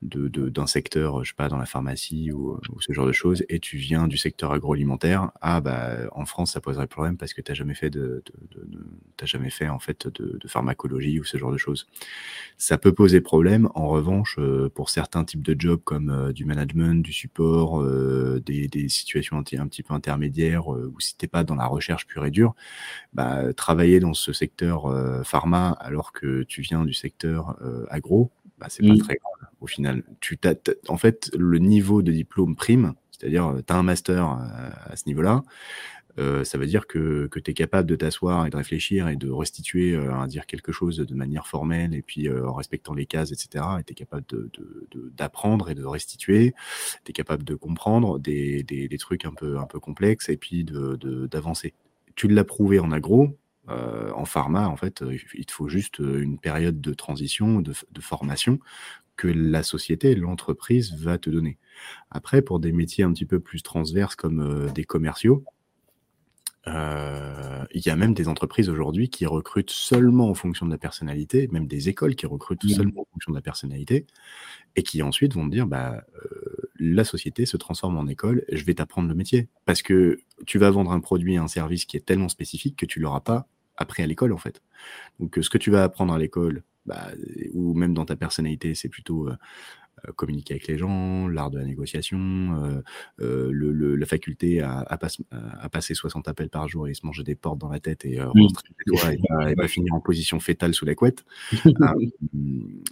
d'un secteur, je sais pas, dans la pharmacie ou, ce genre de choses, et tu viens du secteur agroalimentaire, ah bah en France ça poserait problème parce que tu n'as jamais fait de, de, jamais fait en fait de, pharmacologie ou ce genre de choses. Ça peut poser problème. En revanche, euh, pour certains types de jobs comme euh, du management, du support, euh, des, situations un, un, petit peu intermédiaires, ou si t'es pas dans la recherche pure et dure, bah, travailler dans ce secteur pharma alors que tu viens du secteur agro, bah, c'est pas mmh. très grave au final. Tu en fait, le niveau de diplôme prime, c'est-à-dire euh, tu as un master euh, à, ce niveau-là, euh, ça veut dire que, que tu es capable de t'asseoir et de réfléchir et de restituer, à dire quelque chose de manière formelle et puis en respectant les cases, etc. Et tu es capable d'apprendre de, et de restituer. Tu es capable de comprendre des, des, des, trucs un peu, un peu complexes et puis d'avancer. Tu l'as prouvé en agro, euh, en pharma, en fait, euh, il te faut juste euh, une période de transition, de, formation que la société, l'entreprise va te donner. Après, pour des métiers un petit peu plus transverses comme des commerciaux, il y a même des entreprises aujourd'hui qui recrutent seulement en fonction de la personnalité, même des écoles qui recrutent mmh. seulement en fonction de la personnalité, et qui ensuite vont te dire, bah, la société se transforme en école, je vais t'apprendre le métier. Parce que tu vas vendre un produit, un service qui est tellement spécifique que tu l'auras pas appris à l'école en fait. Donc ce que tu vas apprendre à l'école, bah, ou même dans ta personnalité, c'est plutôt euh, euh, communiquer avec les gens, l'art de la négociation, euh, euh, le, la faculté à, à, à, passer 60 appels par jour et se manger des portes dans la tête et, rentrer et, pas, finir en position fétale sous la couette. <laughs>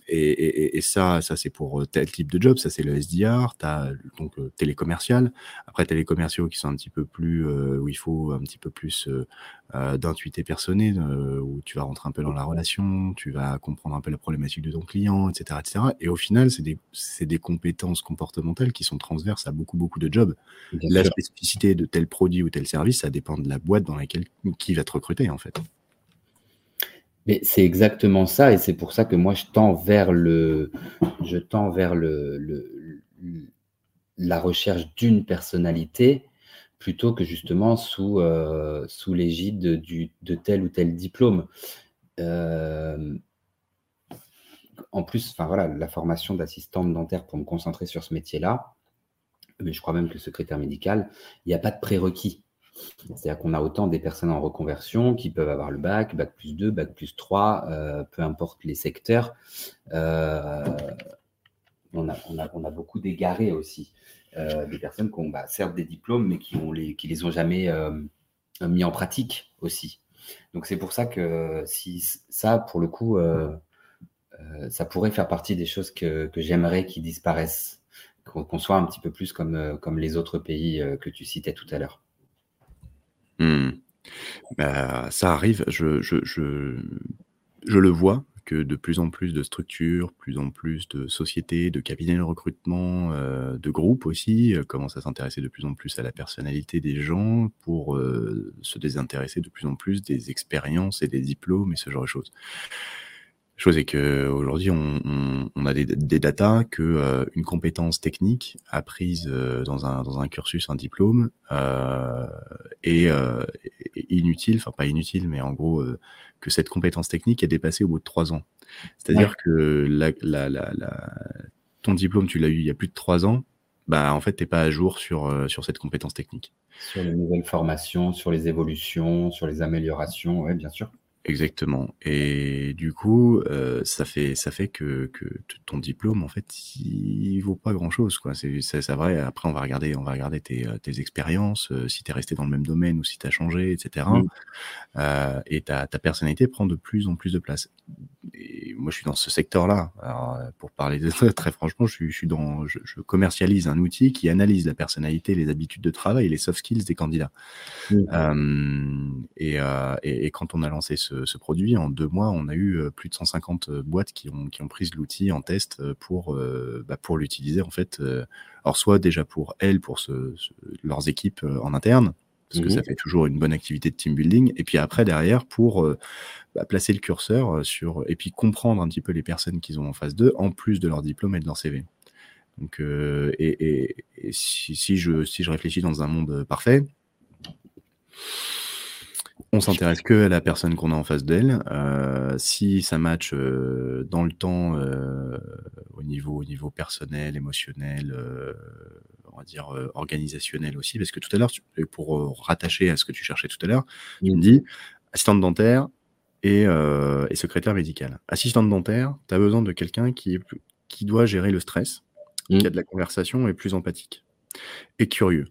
et, et, ça, ça c'est pour tel type de job, ça c'est le SDR, tu as donc télécommercial. Après, tu as les commerciaux qui sont un petit peu plus, où il faut un petit peu plus d'intuité personnelle, où tu vas rentrer un peu dans la relation, tu vas comprendre un peu la problématique de ton client, etc. etc. Et au final, c'est des des compétences comportementales qui sont transverses à beaucoup, beaucoup de jobs. la spécificité de tel produit ou tel service, ça dépend de la boîte dans laquelle qui va te recruter, en fait. Mais c'est exactement ça, et c'est pour ça que moi je tends vers le, je tends vers le, la recherche d'une personnalité plutôt que justement sous, euh, sous l'égide de tel ou tel diplôme. Euh, en plus, voilà, la formation d'assistante dentaire pour me concentrer sur ce métier-là, mais je crois même que secrétaire médical, il n'y a pas de prérequis. C'est-à-dire qu'on a autant des personnes en reconversion qui peuvent avoir le bac, bac plus 2, bac plus 3, euh, peu importe les secteurs. Euh, on, a, on, a, beaucoup d'égarés aussi, euh, des personnes qui ont bah, certes des diplômes, mais qui ne les, les ont jamais mis en pratique aussi. Donc c'est pour ça que si ça, pour le coup, euh, ça pourrait faire partie des choses que, j'aimerais qui disparaissent, qu'on soit un petit peu plus comme, euh, comme les autres pays euh, que tu citais tout à l'heure. Hmm. Bah, ça arrive, je, je, je, le vois que de plus en plus de structures, plus en plus de sociétés, de cabinets de recrutement, euh, de groupes aussi, euh, commencent à s'intéresser de plus en plus à la personnalité des gens pour euh, se désintéresser de plus en plus des expériences et des diplômes et ce genre de choses. Chose est qu'aujourd'hui, on, on, a des, des datas que une compétence technique apprise dans, un, dans un cursus, un diplôme, est, inutile, enfin pas inutile, mais en gros, que cette compétence technique est dépassée au bout de trois ans. C'est-à-dire ouais. que la, la, la, la, ton diplôme, tu l'as eu il y a plus de trois ans, bah en fait, t'es pas à jour sur, euh, sur cette compétence technique. Sur les nouvelles formations, sur les évolutions, sur les améliorations, oui, bien sûr. Exactement. Et du coup, euh, ça fait ça fait que, que ton diplôme en fait, il vaut pas grand chose quoi. C'est vrai. Après, on va regarder on va regarder tes, tes expériences, euh, si tu es resté dans le même domaine ou si tu as changé, etc. Euh, et ta ta personnalité prend de plus en plus de place. Et moi, je suis dans ce secteur-là. Alors, pour parler de, <laughs> très franchement, je suis, je suis dans je, je, commercialise un outil qui analyse la personnalité, les habitudes de travail, les soft skills des candidats. Et, et, et quand on a lancé ce ce, produit. En deux mois, on a eu euh, plus de 150 euh, boîtes qui ont, qui ont pris l'outil en test euh, pour, bah, pour l'utiliser, en fait. Alors, soit déjà pour elles, pour ce, ce, leurs équipes en interne, parce mmh. que ça fait toujours une bonne activité de team building. Et puis après, derrière, pour bah, placer le curseur sur, et puis comprendre un petit peu les personnes qu'ils ont en face d'eux, en plus de leur diplôme et de leur CV. Donc, euh, et, et, et si, si, je, si je réfléchis dans un monde parfait, on s'intéresse que à la personne qu'on a en face d'elle. Euh, si ça match euh, dans le temps, euh, au niveau au niveau personnel, émotionnel, euh, on va dire euh, organisationnel aussi, parce que tout à l'heure, pour rattacher à ce que tu cherchais tout à l'heure, tu me dis assistante dentaire et, et secrétaire médical. Assistante dentaire, tu as besoin de quelqu'un qui, qui doit gérer le stress, mmh. qui a de la conversation et plus empathique et curieux.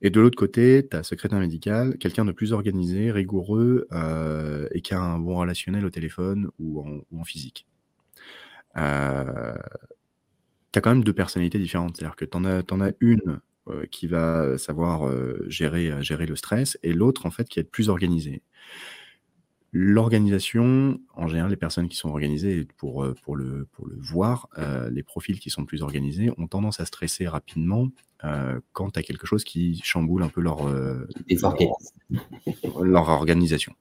Et de l'autre côté, tu as secrétaire médical, quelqu'un de plus organisé, rigoureux euh, et qui a un bon relationnel au téléphone ou en, physique. Euh, tu as quand même deux personnalités différentes. C'est-à-dire que tu en, as une euh, qui va savoir euh, gérer, gérer le stress et l'autre, en fait, qui est plus organisée. L'organisation, en général, les personnes qui sont organisées, pour, pour, le, pour le voir, les profils qui sont plus organisés ont tendance à stresser rapidement euh, quand tu as quelque chose qui chamboule un peu leur, euh, leur, leur, organisation.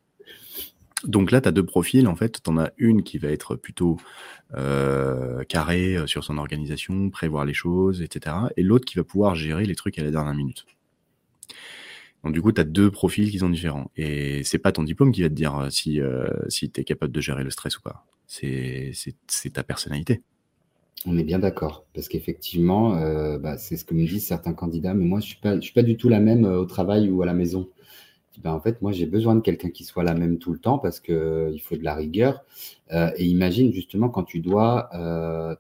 Donc là, tu as deux profils. En fait, tu en as une qui va être plutôt euh, carrée sur son organisation, prévoir les choses, etc. Et l'autre qui va pouvoir gérer les trucs à la dernière minute. Donc du coup, tu as deux profils qui sont différents. Et c'est pas ton diplôme qui va te dire si, si tu es capable de gérer le stress ou pas. C'est ta personnalité. On est bien d'accord, parce qu'effectivement, euh, bah, c'est ce que me disent certains candidats, mais moi, je ne suis, pas, du tout la même euh, au travail ou à la maison. Ben, en fait, moi, j'ai besoin de quelqu'un qui soit la même tout le temps parce qu'il euh, faut de la rigueur. Et imagine justement quand tu dois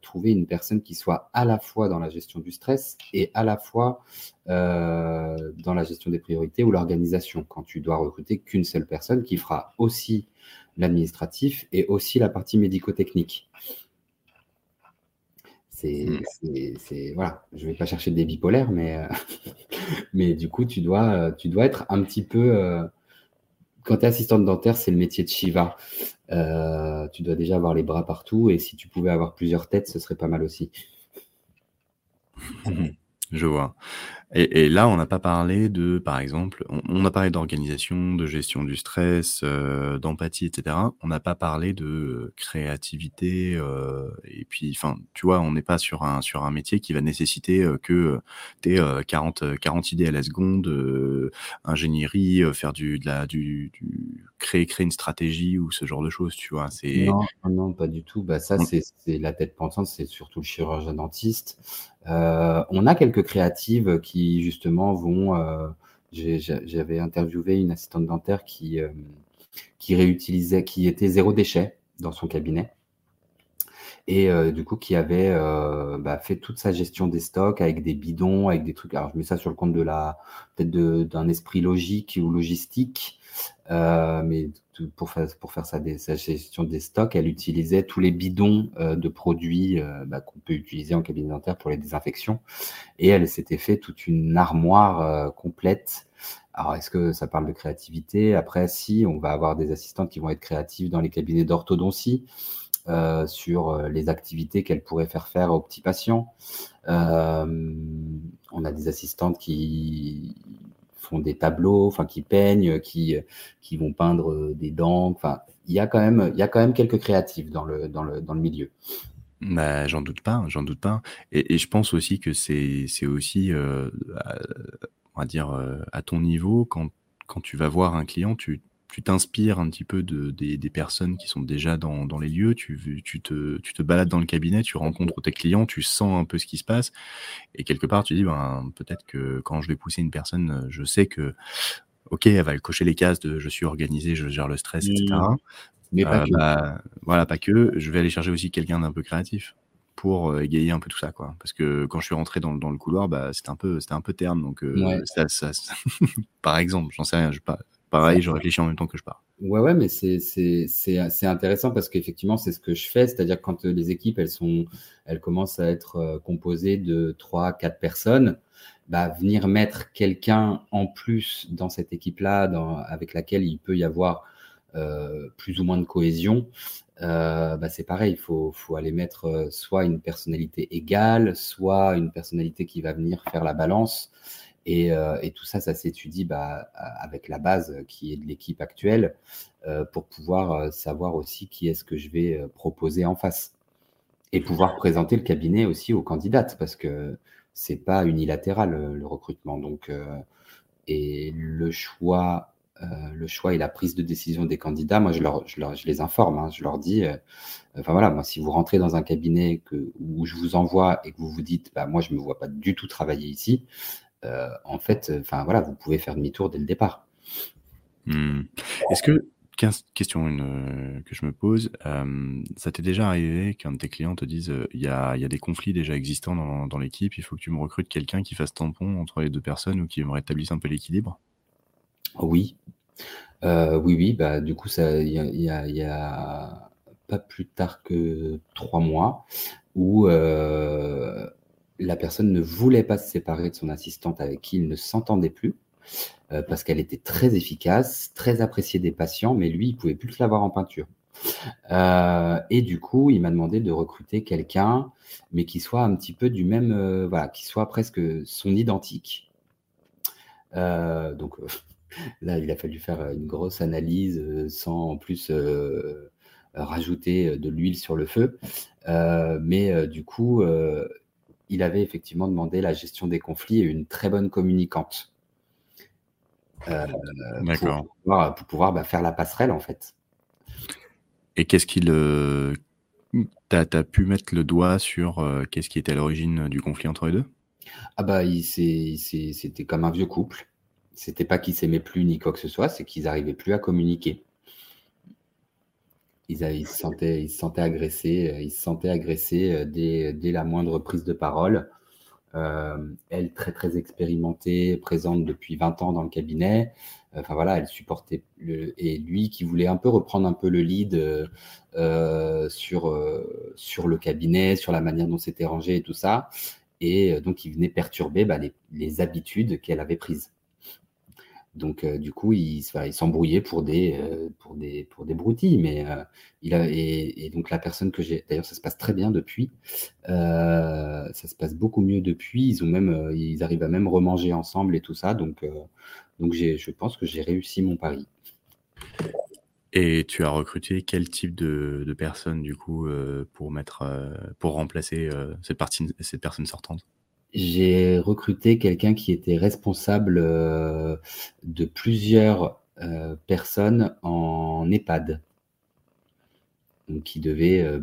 trouver une personne qui soit à la fois dans la gestion du stress et à la fois dans la gestion des priorités ou l'organisation. Quand tu dois recruter qu'une seule personne qui fera aussi l'administratif et aussi la partie médico-technique. C'est, mmh. voilà, je vais pas chercher des bipolaires, mais, euh, <laughs> mais du coup, tu dois, tu dois être un petit peu. Euh, quand tu es assistante dentaire, c'est le métier de Shiva. Euh, tu dois déjà avoir les bras partout, et si tu pouvais avoir plusieurs têtes, ce serait pas mal aussi. <laughs> Je vois. Et, et, là, on n'a pas parlé de, par exemple, on, on a parlé d'organisation, de gestion du stress, euh, d'empathie, etc. On n'a pas parlé de créativité. Euh, et puis, enfin, tu vois, on n'est pas sur un sur un métier qui va nécessiter euh, que tu aies 40 40 idées à la seconde, euh, ingénierie, euh, faire du de la du, du, créer créer une stratégie ou ce genre de choses. Tu vois, c'est non, non, pas du tout. Bah ça, c'est la tête pensante, c'est surtout le chirurgien dentiste. Euh, on a quelques créatives qui justement vont. Euh, J'avais interviewé une assistante dentaire euh, qui réutilisait, qui était zéro déchet dans son cabinet et euh, du coup qui avait euh, bah, fait toute sa gestion des stocks avec des bidons, avec des trucs. Alors je mets ça sur le compte de la peut-être d'un esprit logique ou logistique, euh, mais pour faire pour faire sa, gestion des stocks, elle utilisait tous les bidons euh, de produits euh, bah, qu'on peut utiliser en cabinet dentaire pour les désinfections, et elle s'était fait toute une armoire euh, complète. Alors, est-ce que ça parle de créativité? Après, si, on va avoir des assistantes qui vont être créatives dans les cabinets d'orthodontie. Sur les activités qu'elle pourrait faire faire aux petits patients. on a des assistantes qui font des tableaux, enfin qui peignent, qui, qui vont peindre des dents. Enfin, il y a quand même, il y a quand même quelques créatifs dans le, dans le, dans le milieu. Bah, j'en doute pas, j'en doute pas. Et, je pense aussi que c'est, aussi, euh, à, on va dire, euh, à ton niveau, quand, quand tu vas voir un client, tu, tu t'inspires un petit peu de, des, des, personnes qui sont déjà dans, dans les lieux, tu, tu, te, tu te balades dans le cabinet, tu rencontres tes clients, tu sens un peu ce qui se passe, et quelque part tu dis, ben, peut-être que quand je vais pousser une personne, je sais que, ok, elle va cocher les cases de je suis organisé, je gère le stress, etc. Mais pas euh, que. Bah, voilà, pas que. Je vais aller chercher aussi quelqu'un d'un peu créatif pour euh, égayer un peu tout ça, quoi. Parce que quand je suis rentré dans, dans le couloir, bah, c'était un peu, c'était un peu terne. Donc, euh, ça, ça, <laughs> par exemple, j'en sais rien. Je pas. Pareil, je réfléchis en même temps que je parle. Ouais, ouais, mais c'est intéressant parce qu'effectivement, c'est ce que je fais. C'est-à-dire quand les équipes, elles, sont, elles commencent à être composées de 3, 4 personnes, bah, venir mettre quelqu'un en plus dans cette équipe-là, avec laquelle il peut y avoir euh, plus ou moins de cohésion, euh, bah c'est pareil, il faut, faut, aller mettre euh, soit une personnalité égale, soit une personnalité qui va venir faire la balance. Et, et tout ça, ça s'étudie bah, avec la base qui est de l'équipe actuelle pour pouvoir savoir aussi qui est-ce que je vais proposer en face. Et pouvoir présenter le cabinet aussi aux candidates parce que c'est pas unilatéral le recrutement. Donc, et le choix euh, le choix et la prise de décision des candidats, moi, je, leur, les informe. Hein, je leur dis, euh, enfin voilà, moi, si vous rentrez dans un cabinet où je vous envoie et que vous vous dites, bah, moi, je ne me vois pas du tout travailler ici, euh, en fait, enfin voilà, vous pouvez faire demi-tour dès le départ. Hmm. Est-ce que, question une, que je me pose, ça t'est déjà arrivé qu'un de tes clients te dise, il y, a, y, a, des conflits déjà existants dans, dans l'équipe, il faut que tu me recrutes quelqu'un qui fasse tampon entre les deux personnes ou qui me rétablisse un peu l'équilibre? Oui. Euh, oui, oui, bah, du coup, ça, il y a, pas plus tard que trois mois où euh, la personne ne voulait pas se séparer de son assistante avec qui il ne s'entendait plus euh, parce qu'elle était très efficace, très appréciée des patients, mais lui, il pouvait plus l'avoir en peinture. et du coup, il m'a demandé de recruter quelqu'un, mais qui soit un petit peu du même, voilà, qui soit presque son identique. donc, <laughs> Là, il a fallu faire une grosse analyse sans en plus rajouter de l'huile sur le feu. mais du coup, il avait effectivement demandé la gestion des conflits et une très bonne communicante. Pour pouvoir, pour pouvoir bah, faire la passerelle, en fait. Et qu'est-ce qu'il. Tu as, pu mettre le doigt sur qu'est-ce qui était à l'origine du conflit entre les deux? Ah, bah, c'était comme un vieux couple. C'était pas qu'ils s'aimaient plus ni quoi que ce soit, c'est qu'ils n'arrivaient plus à communiquer. Ils, se sentaient, ils agressés, euh, euh, dès, la moindre prise de parole. Euh, elle, très très expérimentée, présente depuis 20 ans dans le cabinet. Voilà, elle supportait et lui qui voulait un peu reprendre un peu le lead sur sur le cabinet, sur la manière dont c'était rangé et tout ça. Et donc il venait perturber bah, les habitudes qu'elle avait prises. Donc, euh, du coup, il, il s'embrouillait pour des, euh, broutilles. Mais euh, il a, et, donc, la personne que j'ai, d'ailleurs, ça se passe très bien depuis. ça se passe beaucoup mieux depuis. Ils même, ils arrivent à même remanger ensemble et tout ça. Donc, je pense que j'ai réussi mon pari. Et tu as recruté quel type de, de personnes, du coup, pour mettre, pour remplacer cette personne sortante? J'ai recruté quelqu'un qui était responsable euh, de plusieurs euh, personnes en EHPAD. Donc, qui devait euh,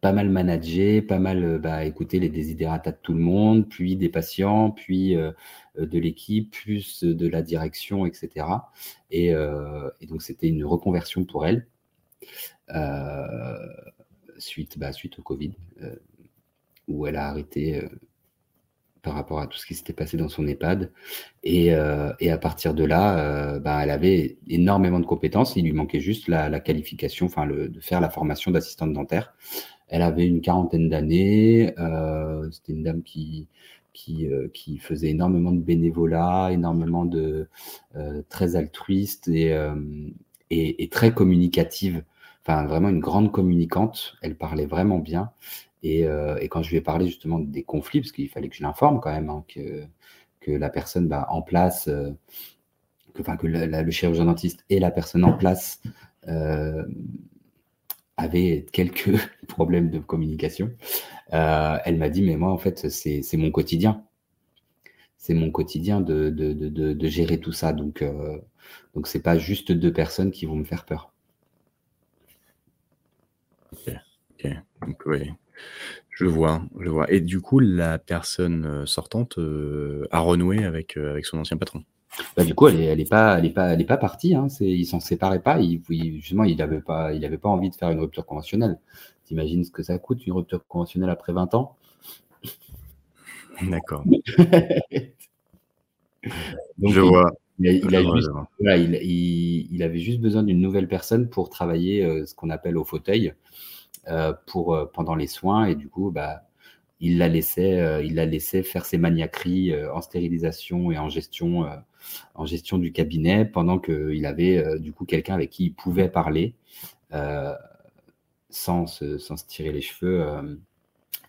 pas mal manager, pas mal bah, écouter les désidératas de tout le monde, puis des patients, puis de l'équipe, plus de la direction, etc. Et, donc, c'était une reconversion pour elle bah, suite au Covid, où elle a arrêté par rapport à tout ce qui s'était passé dans son EHPAD. Et, euh, et à partir de là, euh, ben, elle avait énormément de compétences. Il lui manquait juste la, qualification, enfin, de faire la formation d'assistante dentaire. Elle avait une quarantaine d'années. Euh, C'était une dame qui, qui, euh, qui, faisait énormément de bénévolat, énormément de très altruiste et, et, et, très communicative. enfin vraiment une grande communicante. Elle parlait vraiment bien. Et, quand je lui ai parlé justement des conflits, parce qu'il fallait que je l'informe quand même, hein, que, que la personne bah, en place, que, enfin, que le chirurgien dentiste et la personne en place avait quelques <laughs> problèmes de communication, euh, elle m'a dit, mais moi, en fait, c'est mon quotidien. C'est mon quotidien de, de, de, gérer tout ça. Donc, euh, donc c'est pas juste deux personnes qui vont me faire peur. Ok. Donc, oui. Je vois, je vois. Et du coup, la personne euh, sortante euh, a renoué avec, avec son ancien patron? Bah, du coup, elle n'est elle est pas, elle est pas, elle est pas partie. Hein. Il s'en séparait pas. Il, justement, il n'avait pas, il avait pas envie de faire une rupture conventionnelle. T'imagines ce que ça coûte une rupture conventionnelle après 20 ans? <laughs> D'accord. je vois. Il, il, avait juste besoin d'une nouvelle personne pour travailler euh, ce qu'on appelle au fauteuil euh, pour, euh, pendant les soins. Et du coup, bah, il la laissait, il la faire ses maniaqueries en stérilisation et en gestion en gestion du cabinet pendant qu'il avait euh, du coup quelqu'un avec qui il pouvait parler euh, sans, se, sans, se, tirer les cheveux euh,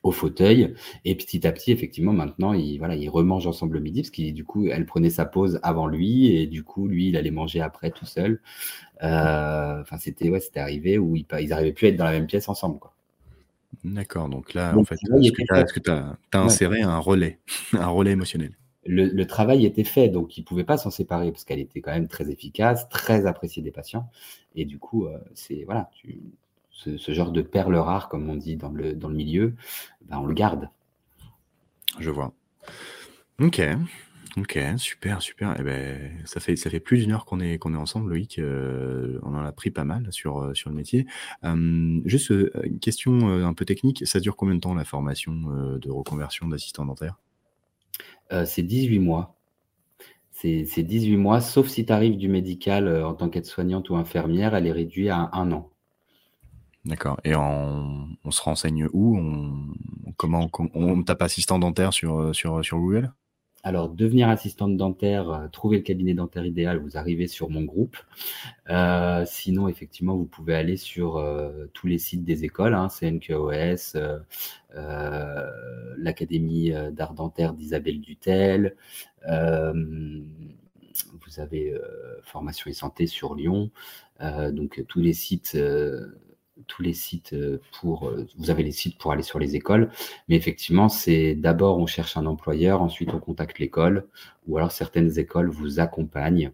au fauteuil. Et petit à petit, effectivement, maintenant, il, voilà, il remange ensemble le midi, parce qu'il, du coup, elle prenait sa pause avant lui, et du coup, lui, il allait manger après tout seul. Enfin, c'était, ouais, c'était arrivé où ils, ils arrivaient plus à être dans la même pièce ensemble, quoi. D'accord, donc là, en fait, est-ce que tu as, inséré un relais, <laughs> un relais émotionnel? Le, travail était fait, donc il ne pouvait pas s'en séparer parce qu'elle était quand même très efficace, très appréciée des patients. Et du coup, euh, c'est voilà, ce, genre de perle rare, comme on dit dans le, dans le milieu, ben, on le garde. Je vois. Ok. Ok, super, super. Eh ben, ça fait ça fait plus d'une heure qu'on est qu'on est ensemble, Loïc. Euh, on en a pris pas mal sur euh, sur le métier. juste une question un peu technique. Ça dure combien de temps la formation de reconversion d'assistant dentaire? Euh, c'est 18 mois. C'est 18 mois, sauf si tu arrives du médical euh, en tant qu'aide-soignante ou infirmière, elle est réduite à un an. D'accord. Et on, se renseigne où? On, Comment on, tape assistant dentaire sur, Google? Alors, devenir assistante dentaire, euh, trouver le cabinet dentaire idéal, vous arrivez sur mon groupe. Euh, sinon, effectivement, vous pouvez aller sur euh, tous les sites des écoles, hein, CNQOS, l'Académie d'art dentaire d'Isabelle Dutel. vous avez Formation et Santé sur Lyon. donc, tous les sites tous les sites euh, pour, euh, vous avez les sites pour aller sur les écoles, mais effectivement, c'est d'abord on cherche un employeur, ensuite on contacte l'école, ou alors certaines écoles vous accompagnent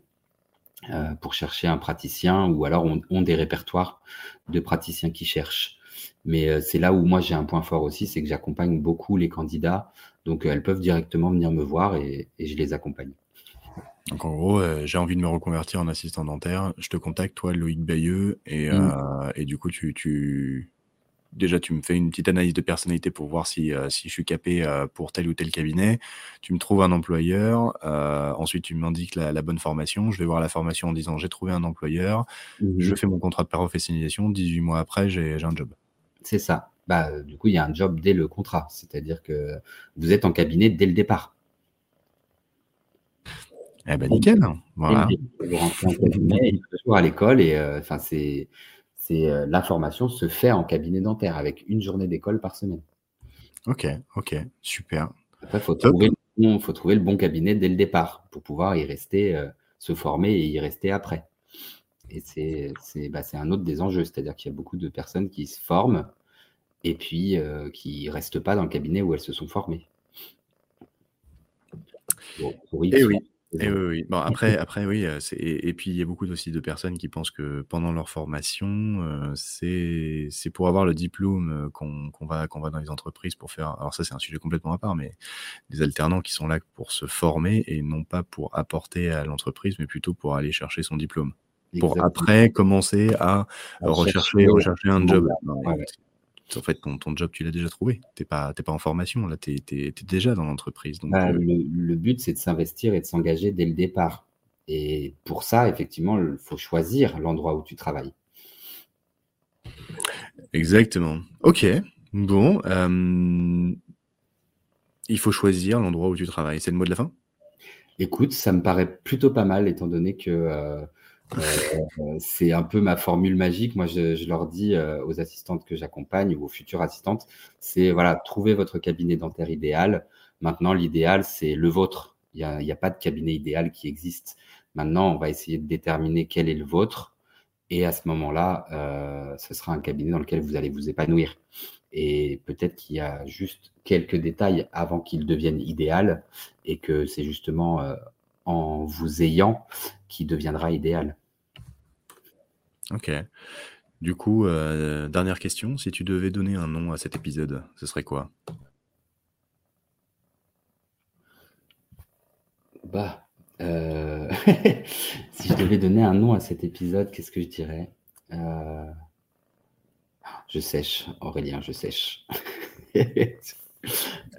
euh, pour chercher un praticien, ou alors on, ont des répertoires de praticiens qui cherchent. Mais c'est là où moi j'ai un point fort aussi, c'est que j'accompagne beaucoup les candidats, donc elles peuvent directement venir me voir et je les accompagne. Donc en gros, euh, j'ai envie de me reconvertir en assistant dentaire. Je te contacte, toi, Loïc Bayeux, et, mmh. euh, et du coup, tu, tu, déjà, tu me fais une petite analyse de personnalité pour voir si, euh, si je suis capé pour tel ou tel cabinet. Tu me trouves un employeur. ensuite, tu m'indiques la, la, bonne formation. Je vais voir la formation en disant j'ai trouvé un employeur. Mmh je fais mon contrat de professionnalisation. 18 mois après, j'ai un job. C'est ça. Bah, du coup, il y a un job dès le contrat. C'est-à-dire que vous êtes en cabinet dès le départ. Eh ben nickel. Voilà. Vous rentrez en cabinet, toujours à l'école et euh, enfin c'est c'est euh, la formation se fait en cabinet dentaire avec une journée d'école par semaine. Ok, ok, super. Après, faut trouver, le bon, faut trouver le bon cabinet dès le départ pour pouvoir y rester, euh, se former et y rester après. Et c'est c'est bah, un autre des enjeux, c'est-à-dire qu'il y a beaucoup de personnes qui se forment et puis qui restent pas dans le cabinet où elles se sont formées. Bon, oui, eh oui. Et oui, oui. Bon, après, après, oui, et, et, puis il y a beaucoup aussi de personnes qui pensent que pendant leur formation, c'est c'est pour avoir le diplôme qu'on qu'on va qu'on va dans les entreprises pour faire. Alors ça, c'est un sujet complètement à part, mais des alternants qui sont là pour se former et non pas pour apporter à l'entreprise, mais plutôt pour aller chercher son diplôme, pour après commencer à rechercher rechercher un job en fait, ton, ton job, tu l'as déjà trouvé. Tu n'es pas, pas en formation, là, tu es, déjà dans l'entreprise. Bah, euh le, but, c'est de s'investir et de s'engager dès le départ. Et pour ça, effectivement, il faut choisir l'endroit où tu travailles. Exactement. Ok. Bon. Euh, il faut choisir l'endroit où tu travailles. C'est le mot de la fin? Écoute, ça me paraît plutôt pas mal, étant donné que euh, Euh, c'est un peu ma formule magique. Moi, je, leur dis euh, aux assistantes que j'accompagne ou aux futures assistantes, c'est voilà, trouver votre cabinet dentaire idéal. Maintenant, l'idéal, c'est le vôtre. Il n'y a, pas de cabinet idéal qui existe. Maintenant, on va essayer de déterminer quel est le vôtre. Et à ce moment-là, euh, ce sera un cabinet dans lequel vous allez vous épanouir. Et peut-être qu'il y a juste quelques détails avant qu'il devienne idéal et que c'est justement euh, en vous ayant qui deviendra idéal. Ok. Du coup, euh, dernière question, si tu devais donner un nom à cet épisode, ce serait quoi? Bah, euh, <laughs> si je devais donner un nom à cet épisode, qu'est-ce que je dirais? Euh, Je sèche, Aurélien, je sèche. <laughs>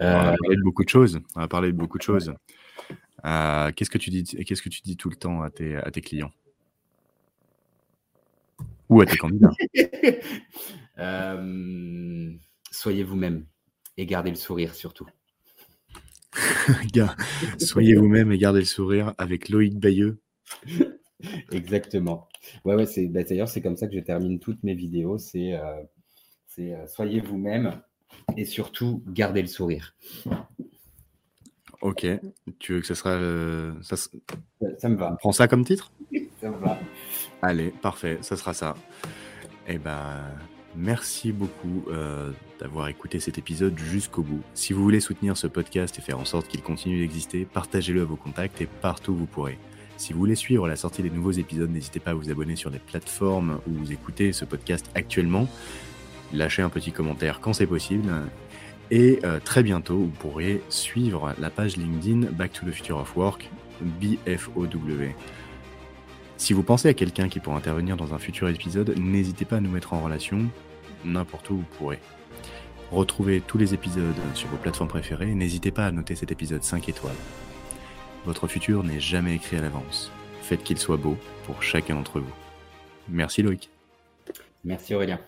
On a parlé de beaucoup de choses. On a parlé de beaucoup de choses. qu'est-ce que tu dis Qu'est-ce que tu dis tout le temps à tes, à tes clients? Ou à tes candidats <laughs> euh, Soyez vous-même et gardez le sourire surtout. <laughs> soyez vous-même et gardez le sourire avec Loïc Bayeux. <laughs> Exactement. Ouais, ouais, c'est bah, d'ailleurs c'est comme ça que je termine toutes mes vidéos. C'est euh, euh, soyez vous-même et surtout gardez le sourire. Ok. Tu veux que ce sera ça, ça, me va. Prends ça comme titre? ça me va. Allez, parfait, ça sera ça. Eh ben, merci beaucoup euh, d'avoir écouté cet épisode jusqu'au bout. Si vous voulez soutenir ce podcast et faire en sorte qu'il continue d'exister, partagez-le à vos contacts et partout où vous pourrez. Si vous voulez suivre la sortie des nouveaux épisodes, n'hésitez pas à vous abonner sur les plateformes où vous écoutez ce podcast actuellement. Lâchez un petit commentaire quand c'est possible. Et euh, très bientôt, vous pourrez suivre la page LinkedIn Back to the Future of Work, BFOW. Si vous pensez à quelqu'un qui pourrait intervenir dans un futur épisode, n'hésitez pas à nous mettre en relation n'importe où vous pourrez. Retrouvez tous les épisodes sur vos plateformes préférées n'hésitez pas à noter cet épisode 5 étoiles. Votre futur n'est jamais écrit à l'avance. Faites qu'il soit beau pour chacun d'entre vous. Merci Loïc. Merci Aurélien.